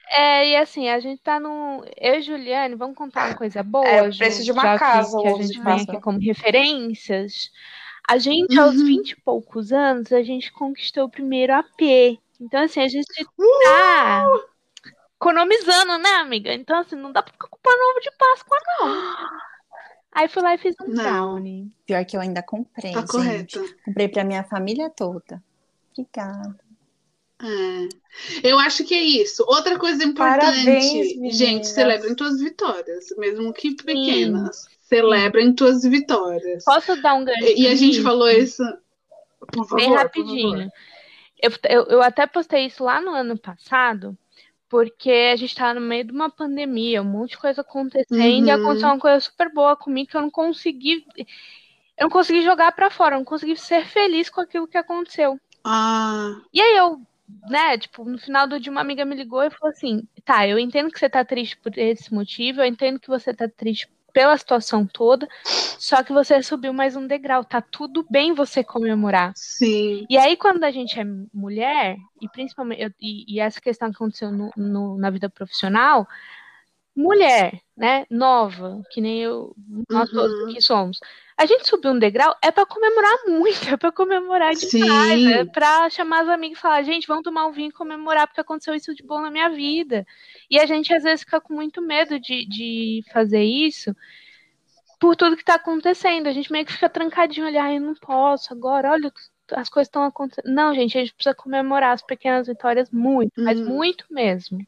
É, e assim, a gente tá no. Eu e Juliane, vamos contar uma coisa boa. É o preço de uma casa, que, que a gente vem aqui como referências. A gente, uhum. aos 20 e poucos anos, a gente conquistou o primeiro AP. Então, assim, a gente tá economizando, né, amiga? Então, assim, não dá pra ficar comprando ovo de Páscoa, não. Aí fui lá e fiz um não. brownie. Pior que eu ainda comprei, tá gente. Correto. Comprei pra minha família toda. Obrigada. É. Eu acho que é isso. Outra coisa importante, Parabéns, gente, celebrem tuas vitórias, mesmo que pequenas. Sim. Celebrem tuas vitórias. Posso dar um gancho? E, a gente falou isso. Por favor, Bem rapidinho. Eu, eu, eu, até postei isso lá no ano passado, porque a gente estava no meio de uma pandemia, um monte de coisa acontecendo, uhum. e aconteceu uma coisa super boa comigo que eu não consegui. Eu não consegui jogar para fora, eu não consegui ser feliz com aquilo que aconteceu. Ah. E aí eu né, tipo, no final do dia uma amiga me ligou e falou assim: "Tá, eu entendo que você tá triste por esse motivo, eu entendo que você tá triste pela situação toda, só que você subiu mais um degrau, tá tudo bem você comemorar". Sim. E aí quando a gente é mulher, e principalmente eu, e, e, essa questão que aconteceu no, no, na vida profissional, mulher, né, nova, que nem eu, nós uhum. todos aqui somos a gente subir um degrau é para comemorar muito, é para comemorar demais, Sim. é para chamar os amigos e falar, gente, vamos tomar um vinho e comemorar porque aconteceu isso de bom na minha vida. E a gente às vezes fica com muito medo de, de fazer isso por tudo que está acontecendo. A gente meio que fica trancadinho ali, ah, eu não posso agora, olha, as coisas estão acontecendo. Não, gente, a gente precisa comemorar as pequenas vitórias muito, hum. mas muito mesmo.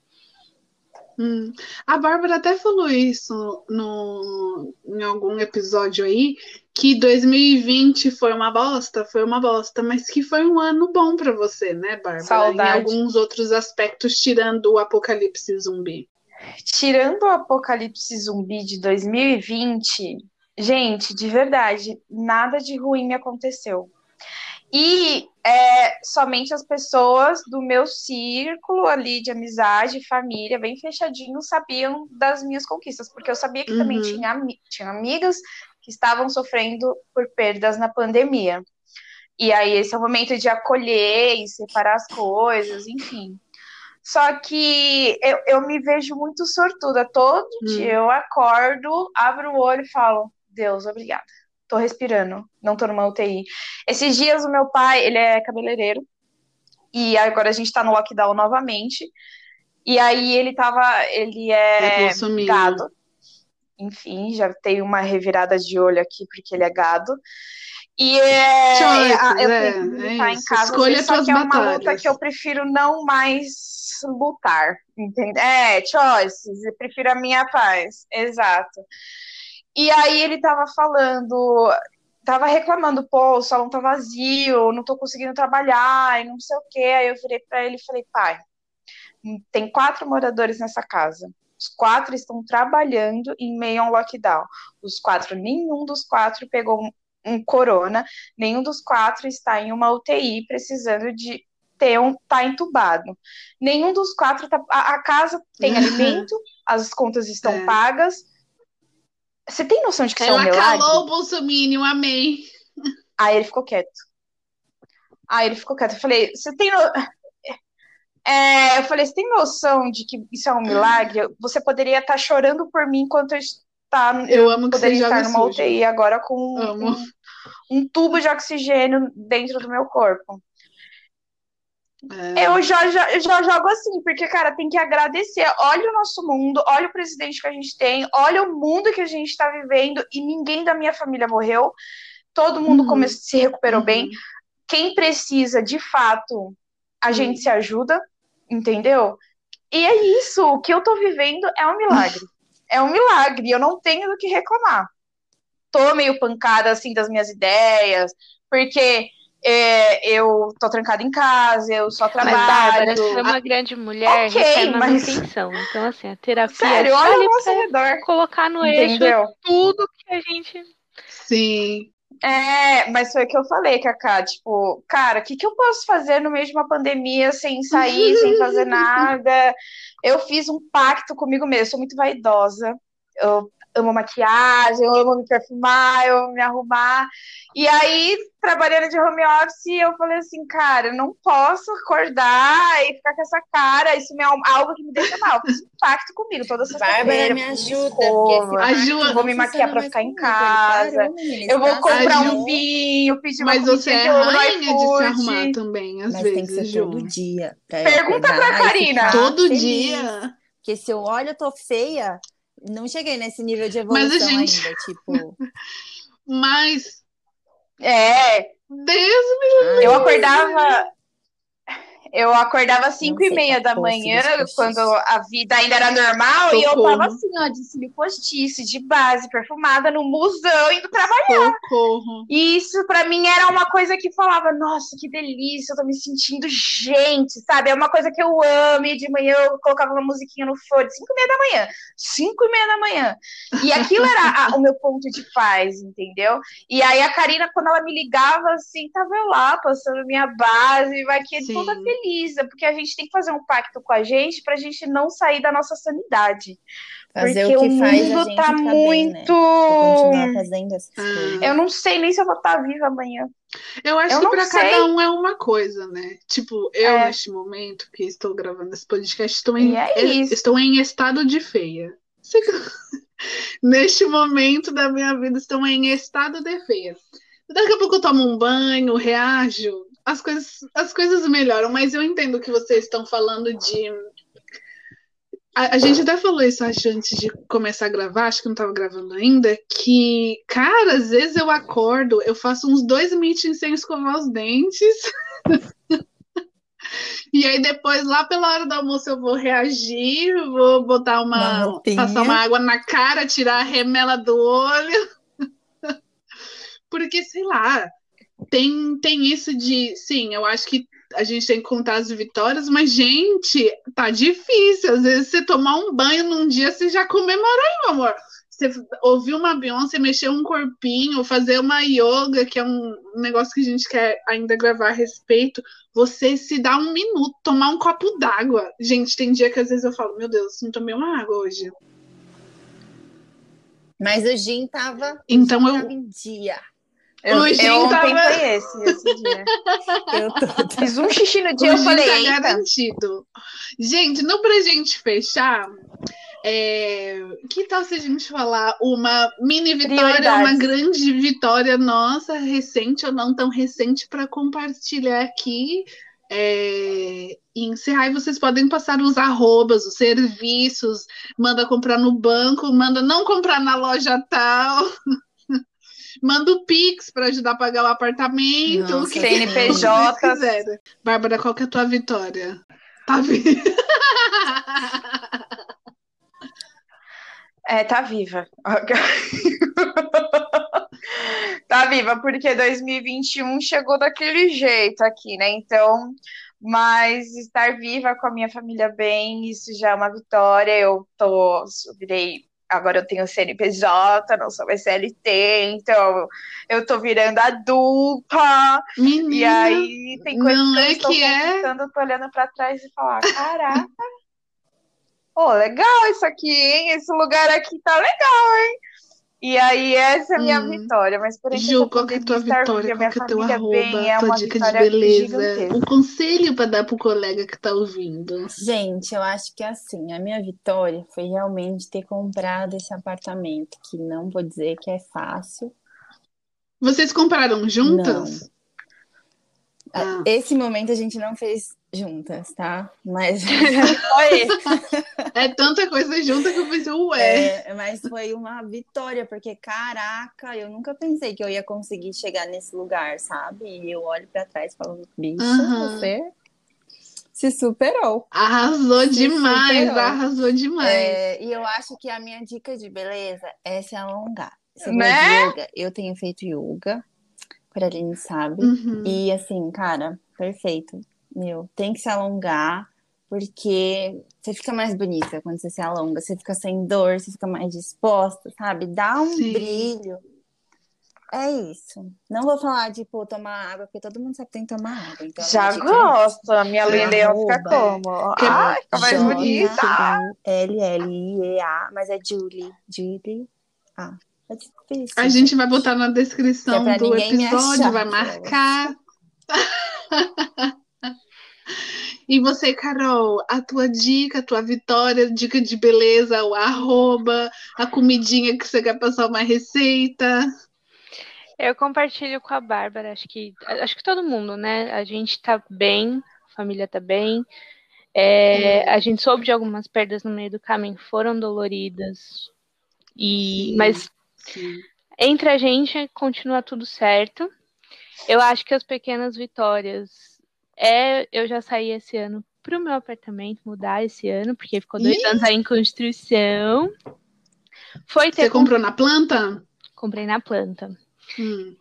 Hum. A Bárbara até falou isso no, em algum episódio aí, que 2020 foi uma bosta, foi uma bosta, mas que foi um ano bom para você, né, Bárbara? Saudade. Em alguns outros aspectos, tirando o apocalipse zumbi. Tirando o apocalipse zumbi de 2020, Gente, de verdade, nada de ruim me aconteceu. E é, somente as pessoas do meu círculo ali de amizade, família, bem fechadinho, sabiam das minhas conquistas, porque eu sabia que uhum. também tinha, tinha amigas que estavam sofrendo por perdas na pandemia. E aí esse é o momento de acolher e separar as coisas, enfim. Só que eu, eu me vejo muito sortuda. Todo hum. dia eu acordo, abro o olho e falo, Deus, obrigada. Tô respirando, não tô numa UTI. Esses dias o meu pai, ele é cabeleireiro, e agora a gente tá no lockdown novamente. E aí ele tava, ele é gado. Enfim, já tem uma revirada de olho aqui porque ele é gado. E é, Choices, eu é, é, em casa, Escolha só que é uma batalhas. luta que eu prefiro não mais lutar, entende? É, choices, eu prefiro a minha paz, exato. E aí ele tava falando, tava reclamando, pô, o salão tá vazio, não tô conseguindo trabalhar, e não sei o quê. Aí eu virei para ele e falei, pai, tem quatro moradores nessa casa. Os quatro estão trabalhando em meio a um lockdown. Os quatro, nenhum dos quatro pegou um corona, nenhum dos quatro está em uma UTI precisando de ter um tá entubado. Nenhum dos quatro tá, a, a casa tem [laughs] alimento, as contas estão é. pagas. Você tem noção de que Ela isso é um milagre? calou o Bolsonaro, amei. Aí ele ficou quieto. Aí ele ficou quieto. Eu falei, você tem no... é, eu falei, você tem noção de que isso é um milagre? Você poderia estar tá chorando por mim enquanto eu tá, eu, amo que poderia estar numa sujo. UTI agora com um, um, tubo de oxigênio dentro do meu corpo. É... Eu já, já, já jogo assim, porque, cara, tem que agradecer. Olha o nosso mundo, olha o presidente que a gente tem, olha o mundo que a gente está vivendo e ninguém da minha família morreu. Todo mundo uhum. se recuperou uhum. bem. Quem precisa, de fato, a gente uhum. se ajuda, entendeu? E é isso, o que eu tô vivendo é um milagre. [laughs] é um milagre, eu não tenho do que reclamar. Tô meio pancada, assim, das minhas ideias, porque é, eu tô trancada em casa, eu só trabalho. Mas, Bárbara, você é uma grande mulher, okay, recebe mas... manutenção. Então, assim, a terapia Sério, olha ao nosso redor. colocar no Entendeu? eixo tudo que a gente... Sim. É, mas foi o que eu falei, Cacá. Tipo, cara, o que, que eu posso fazer no meio de uma pandemia sem sair, sem fazer [laughs] nada? Eu fiz um pacto comigo mesmo, sou muito vaidosa. Eu amo maquiagem, eu amo me perfumar, eu amo me arrumar. E aí, trabalhando de home office, eu falei assim, cara, eu não posso acordar e ficar com essa cara, isso é algo que me deixa mal. Fiz um pacto comigo toda essa Bárbara, me ajuda. ajuda. Vou me maquiar pra ficar em casa. eu vou comprar um vinho, pedir Mas você é rainha de se arrumar também, às Mas vezes, tem que ser Ju. todo dia. Pergunta pra Karina. Todo feliz. dia. Porque se eu olho, eu tô feia, não cheguei nesse nível de evolução gente... ainda, tipo. [laughs] Mas. É. Deus me livre. Eu acordava. Eu acordava às 5 e meia da manhã, quando a vida ainda era normal, Socorro. e eu tava assim, ó, de cílio postiço, de base, perfumada, no musão, indo trabalhar. Socorro. E isso para mim era uma coisa que falava, nossa, que delícia, eu tô me sentindo gente, sabe? É uma coisa que eu amo, e de manhã eu colocava uma musiquinha no fone, 5 e meia da manhã, 5 e meia da manhã. E aquilo era a, o meu ponto de paz, entendeu? E aí a Karina, quando ela me ligava, assim, tava eu lá, passando minha base, vai que toda feliz é porque a gente tem que fazer um pacto com a gente para a gente não sair da nossa sanidade. Fazer porque o, que o mundo tá muito. Bem, né? fazendo essas ah. coisas. Eu não sei nem se eu vou estar tá viva amanhã. Eu acho eu que para cada um é uma coisa, né? Tipo, eu é. neste momento que estou gravando esse podcast, estou em, é estou em estado de feia. [laughs] neste momento da minha vida, estou em estado de feia. Daqui a pouco eu tomo um banho, reajo, as coisas, as coisas melhoram, mas eu entendo o que vocês estão falando de. A, a, gente até falou isso acho, antes de começar a gravar, acho que não estava gravando ainda, que, cara, às vezes eu acordo, eu faço uns dois meetings sem escovar os dentes. [laughs] E aí depois, lá pela hora do almoço, eu vou reagir, vou botar uma. passar uma água na cara, tirar a remela do olho. [laughs] Porque, sei lá, tem, tem isso de, sim, eu acho que a gente tem que contar as vitórias, mas, gente, tá difícil. Às vezes você tomar um banho num dia, você já comemora aí, meu amor. você ouvir uma Beyoncé, mexer um corpinho, fazer uma yoga, que é um negócio que a gente quer ainda gravar a respeito, você se dá um minuto, tomar um copo d'água. Gente, tem dia que às vezes eu falo, meu Deus, não tomei uma água hoje. Mas o gin tava, então gin eu... tava em dia. Eu, O eu gin ontem tava- foi esse, esse dia. [laughs] Eu tô... Fiz um xixi no dia, O eu falei, tá eita. garantido. Gente, não pra gente fechar, é, que tal se a gente falar uma mini vitória, uma grande vitória nossa, recente ou não tão recente, para compartilhar aqui é, e encerrar. E vocês podem passar os arrobas, os serviços, manda comprar no banco, manda não comprar na loja tal. [laughs] Manda o Pix para ajudar a pagar o apartamento. O que CNPJ. quiserem. Bárbara, qual que é a tua vitória? Tá vendo? [laughs] É, tá viva. [laughs] tá viva, porque 2021 chegou daquele jeito aqui, né? Então, mas estar viva com a minha família bem, isso já é uma vitória. Eu tô, virei, agora eu tenho CNPJ, não sou mais CLT, então eu tô virando adulta. Menina, E aí tem coisas que eu estou que é? eu tô olhando pra trás e falar, caraca. [laughs] Pô, legal isso aqui, hein? Esse lugar aqui tá legal, hein? E aí, essa é a minha Hum. vitória. Mas por Ju, qual que é a tua vitória? Qual que é teu arroba? bem, é tua dica de beleza? gigantesca. Um conselho para dar pro colega que tá ouvindo. Gente, eu acho que assim, a minha vitória foi realmente ter comprado esse apartamento, que não vou dizer que é fácil. Vocês compraram juntas? Ah. Esse momento a gente não fez juntas, tá? Mas, [laughs] Oi. É tanta coisa junta que eu pensei, ué. é, mas foi uma vitória, porque caraca, eu nunca pensei que eu ia conseguir chegar nesse lugar, sabe? E eu olho pra trás e falo, bicho, Aham. você se superou. Arrasou Se demais, superou. arrasou demais. É, e eu acho que a minha dica de beleza é se alongar. Você Né? yoga? Eu tenho feito yoga, Coraline sabe. Uhum. E assim, cara, perfeito. Meu, tem que se alongar, porque você fica mais bonita quando você se alonga, você fica sem dor, você fica mais disposta, sabe? Dá um Sim. brilho. É isso. Não vou falar de, pô, tomar água, porque todo mundo sabe que tem que tomar água. Então, a Já é gosto. A minha linda ia ficar como? Que- Ai, fica mais bonita. L-L-I-E-A, mas é Julie. Julie. Ah, é difícil. A gente vai botar na descrição é do episódio, achar, vai marcar. [laughs] E você, Carol, a tua dica, a tua vitória, dica de beleza, o arroba, a comidinha que você quer passar uma receita. Eu compartilho com a Bárbara, acho que acho que todo mundo, né? A gente tá bem, a família tá bem. É, a gente soube de algumas perdas no meio do caminho, foram doloridas. E, Sim. mas Sim. entre a gente continua tudo certo. Eu acho que as pequenas vitórias é eu já saí esse ano pro meu apartamento, mudar esse ano, porque ficou dois Ih! anos aí em construção. Foi ter Você comprou na planta? comprei na planta. Hum.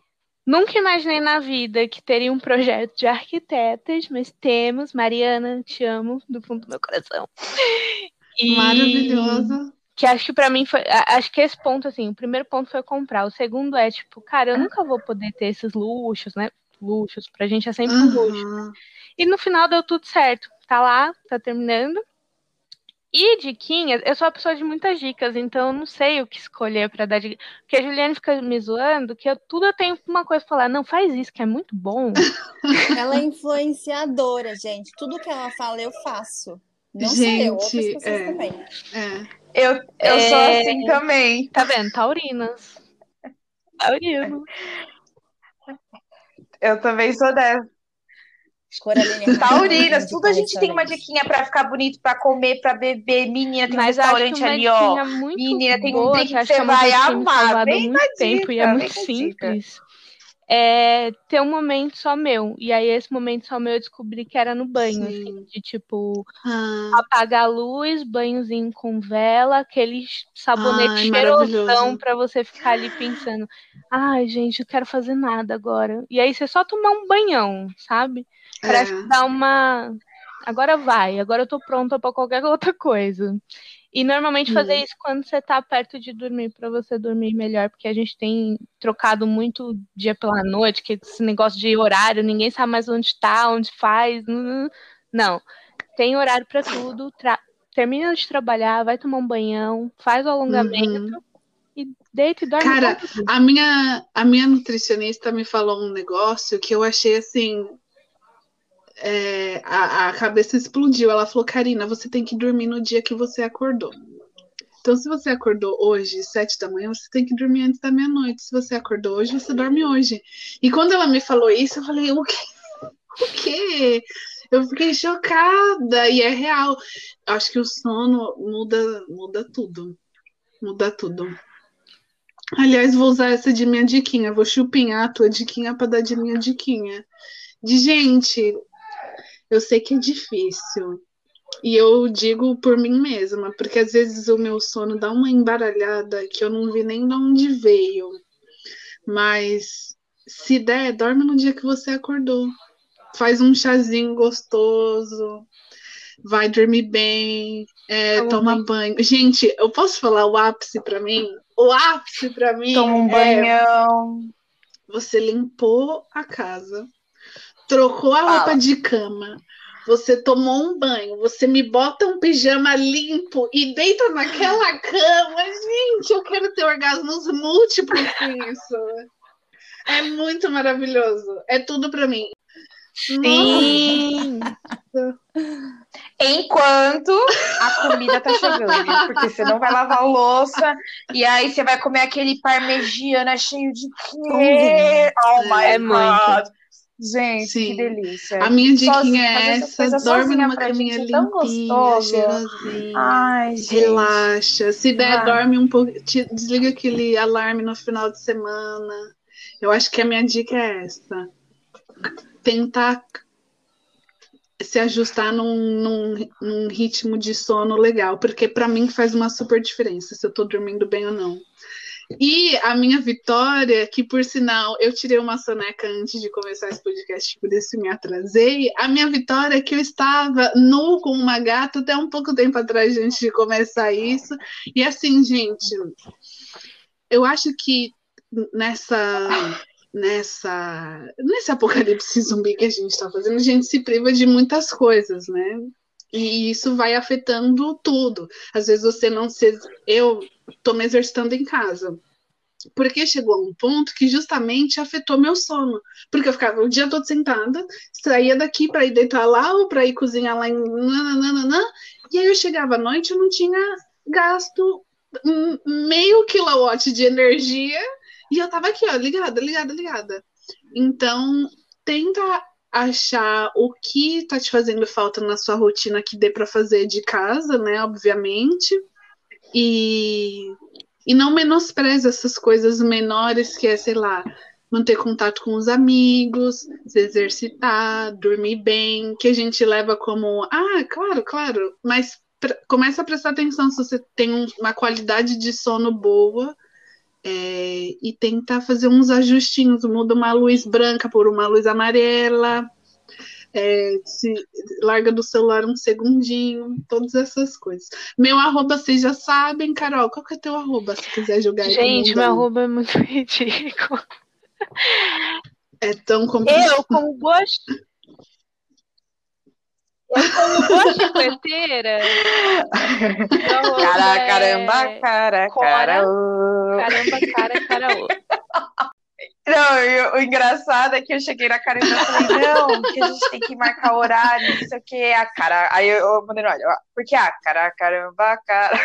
Nunca imaginei na vida que teria um projeto de arquitetas, mas temos. Mariana, te amo do fundo do meu coração. E Maravilhosa. Que acho que pra mim foi. Acho que esse ponto, assim, o primeiro ponto foi comprar. O segundo é, tipo, cara, eu nunca vou poder ter esses luxos, né? Luxos, pra gente é sempre um luxo. E no final deu tudo certo. Tá lá, tá terminando. E diquinhas, eu sou uma pessoa de muitas dicas, então eu não sei o que escolher pra dar dica. Porque a Juliane fica me zoando que eu, tudo eu tenho uma coisa pra falar. Não, faz isso, que é muito bom. [laughs] Ela é influenciadora, gente. Tudo que ela fala, eu faço. Não sou eu, outras Gente, pessoas é. também. É. Eu, eu É. sou assim também. Tá vendo? Taurinas. [laughs] Taurino. Eu também sou dessa. Coraline [laughs] é Taurinas, tudo a gente tem uma diquinha pra ficar bonito, pra comer, pra beber. Menina, tem um Mas que restaurante ali, ó. Menina, tem um drink que que você é uma vai amar. Vem muito tempo e dica, é vem muito a dica. É ter um momento só meu. E aí, esse momento só meu, eu descobri que era no banho, Sim. assim, de tipo, Ah, apagar a luz, banhozinho com vela, aquele sabonete Ai, cheirosão pra você ficar ali pensando, ai, gente, eu quero fazer nada agora. E aí você só tomar um banhão, sabe? Parece é. que dá uma. Agora vai, agora eu tô pronta pra qualquer [laughs] outra coisa. E normalmente fazer uhum. isso quando você tá perto de dormir, para você dormir melhor, porque a gente tem trocado muito dia pela noite, que esse negócio de horário, ninguém sabe mais onde tá, onde faz. Não. Tem horário para tudo. Tra... Termina de trabalhar, vai tomar um banhão, faz o alongamento uhum. e deita e dorme. Cara, a minha, a minha nutricionista me falou um negócio que eu achei assim é, a, a cabeça explodiu. Ela falou, Karina, você tem que dormir no dia que você acordou. Então, se você acordou hoje, sete da manhã, você tem que dormir antes da meia-noite. Se você acordou hoje, você dorme hoje. E quando ela me falou isso, eu falei, o quê? O quê? Eu fiquei chocada e é real. Acho que o sono muda, muda tudo. Muda tudo. Aliás, vou usar essa de minha diquinha. Vou chupinhar a tua diquinha para dar de minha diquinha. De gente, eu sei que é difícil. E eu digo por mim mesma, porque às vezes o meu sono dá uma embaralhada que eu não vi nem de onde veio. Mas se der, dorme no dia que você acordou. Faz um chazinho gostoso, vai dormir bem, é, toma bem. banho. Gente, eu posso falar o ápice para mim? O ápice para mim. Toma um é banhão. Você limpou a casa, trocou a roupa de cama, você tomou um banho, você me bota um pijama limpo e deita naquela [laughs] cama. Gente, eu quero ter orgasmos múltiplos com isso. É muito maravilhoso. É tudo para mim. Sim. Enquanto a comida tá chegando, porque você não vai lavar a louça e aí você vai comer aquele parmegiana cheio de quê? Oh my é god. Muito. Gente, Sim. que delícia. A minha diquinha é essa, dorme numa caminha é limpinha, cheirosinha. Ai, relaxa. Se der, dorme um pouco, desliga aquele alarme no final de semana. Eu acho que a minha dica é essa. Tentar se ajustar num, num, num ritmo de sono legal, porque para mim faz uma super diferença se eu tô dormindo bem ou não. E a minha vitória, que por sinal eu tirei uma soneca antes de começar esse podcast, por isso me atrasei. A minha vitória é que eu estava nu com uma gata até um pouco tempo atrás, antes de começar isso. E assim, gente, eu acho que nessa nessa nesse apocalipse zumbi que a gente está fazendo, a gente se priva de muitas coisas, né? E isso vai afetando tudo. Às vezes você não se. Eu estou me exercitando em casa. Porque chegou a um ponto que justamente afetou meu sono. Porque eu ficava o dia todo sentada, saía daqui para ir deitar lá ou para ir cozinhar lá em. Nananana, e aí eu chegava à noite, eu não tinha gasto meio quilowatt de energia e eu tava aqui, ó, ligada, ligada, ligada. Então, tenta achar o que está te fazendo falta na sua rotina que dê para fazer de casa, né? Obviamente. E, e não menospreze essas coisas menores que é, sei lá, manter contato com os amigos, se exercitar, dormir bem, que a gente leva como, ah, claro, claro, mas começa a prestar atenção se você tem um, uma qualidade de sono boa é, e tentar fazer uns ajustinhos, muda uma luz branca por uma luz amarela, é, se larga do celular um segundinho, todas essas coisas. Meu arroba vocês já sabem, Carol, qual que é teu arroba, se quiser jogar Gente, meu arroba é muito [laughs] ridículo. É tão complicado. Eu, como gosto eu como boa chicleteira. [laughs] Cara, caramba, cara, cara. Caramba, cara, cara. Não, o engraçado é que eu cheguei na Karina e falei, não, que a gente tem que marcar horário, não sei o que, a cara. Aí eu, eu mandei, olha, porque a cara, caramba, cara.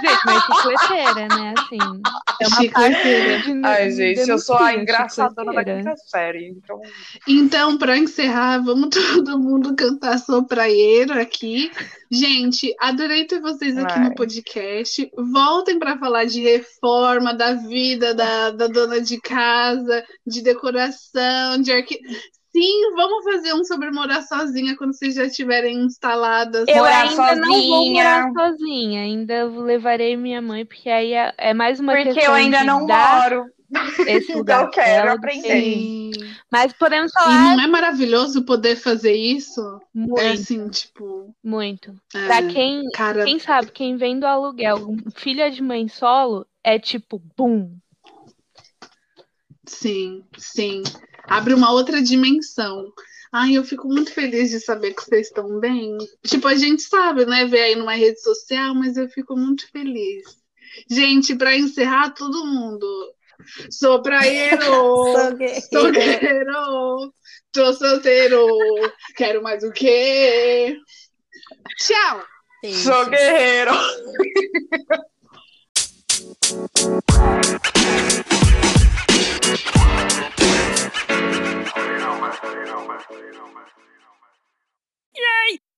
Gente, mas chicleteira, né? Assim, é uma chicleteira. De, Ai, gente, eu sou a engraçadona da quinta série. Então, então para encerrar, vamos [laughs] todo mundo cantar sopraieiro aqui. Gente, adorei ter vocês aqui Ai. no podcast. Voltem para falar de reforma, da vida da, da dona de casa, de decoração, de arqui... Sim, vamos fazer um sobre morar sozinha quando vocês já estiverem instaladas. Eu morar ainda sozinha. não vou morar sozinha, ainda levarei minha mãe, porque aí é, é mais uma porque questão eu ainda não moro. esse [laughs] lugar. então quero aprender. Mas podemos falar. E não é maravilhoso poder fazer isso? Muito. É assim, tipo. Muito. É, pra quem, cara... quem sabe, quem vem do aluguel, filha de mãe solo, é tipo, bum. Sim, sim. Abre uma outra dimensão. Ai, eu fico muito feliz de saber que vocês estão bem. Tipo, a gente sabe, né? Ver aí numa rede social, mas eu fico muito feliz. Gente, para encerrar, todo mundo. Sou praieiro, [laughs] sou guerreiro, tô solteiro, quero mais o quê? Tchau! Sou guerreiro. [laughs] Yay!